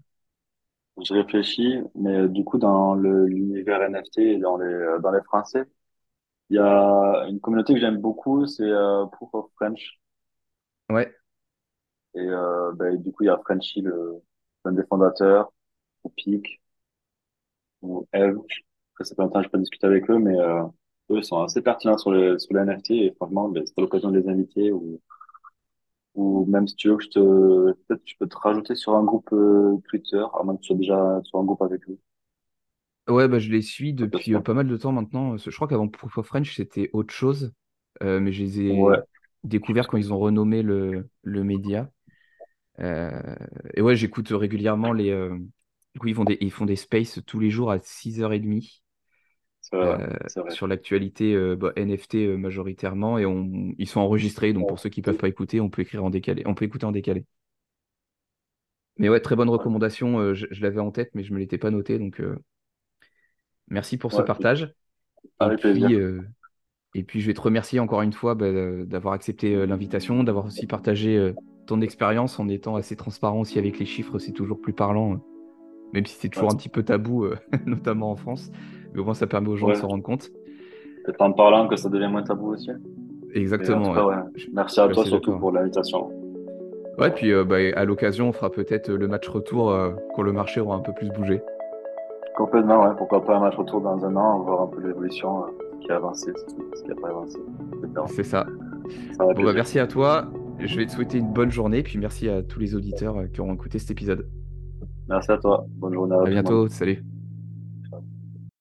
Je réfléchis, mais euh, du coup, dans le, l'univers NFT et dans les, euh, dans les Français, il y a une communauté que j'aime beaucoup, c'est euh, Proof of French. Ouais, Et euh, ben, du coup, il y a Frenchy, le, l'un des fondateurs, ou Peak, ou Eve. Après, ça fait longtemps que je pas discuté avec eux, mais euh, eux sont assez pertinents sur les, sur les NFT et franchement, ben, c'était l'occasion de les inviter ou, ou même si tu veux que je te, peut-être je peux te rajouter sur un groupe euh, Twitter, à moins que tu sois déjà sur un groupe avec eux. ouais, bah, je les suis Ça peut se depuis euh, faire. pas mal de temps maintenant. Je crois qu'avant Proof of French, c'était autre chose, euh, mais je les ai Ouais, découverts quand ils ont renommé le, le média. Euh, et ouais, j'écoute régulièrement les. euh, Du coup, ils font des, ils font des spaces tous les jours à 6h30 c'est vrai, euh, sur l'actualité euh, bah, NFT euh, majoritairement. Et on, ils sont enregistrés, donc pour ceux qui peuvent pas écouter, on peut écrire en décalé. On peut écouter en décalé. Mais ouais, très bonne recommandation. je je l'avais en tête, mais je me l'étais pas noté. Donc merci pour ce partage. Et avec puis, et puis, je vais te remercier encore une fois bah, d'avoir accepté l'invitation, d'avoir aussi partagé ton expérience en étant assez transparent aussi avec les chiffres. C'est toujours plus parlant. même si c'est Ouais, toujours un petit peu tabou, notamment en France. Mais au moins, ça permet aux gens de s'en rendre compte. Peut-être en parlant que ça devient moins tabou aussi. Exactement, ouais. ouais. Merci à toi surtout pour l'invitation. Ouais, puis euh, bah, à l'occasion, on fera peut-être euh, le match retour euh, quand le marché aura un peu plus bougé. Complètement, ouais. Pourquoi pas un match retour dans un an, voir un peu l'évolution, euh, ce qui a avancé, ce qui, a pas avancé. C'est ça. Bon, bah, merci à toi. Je vais te souhaiter une bonne journée, puis merci à tous les auditeurs qui auront écouté cet épisode. Merci à toi. Bonne journée à À bientôt, salut.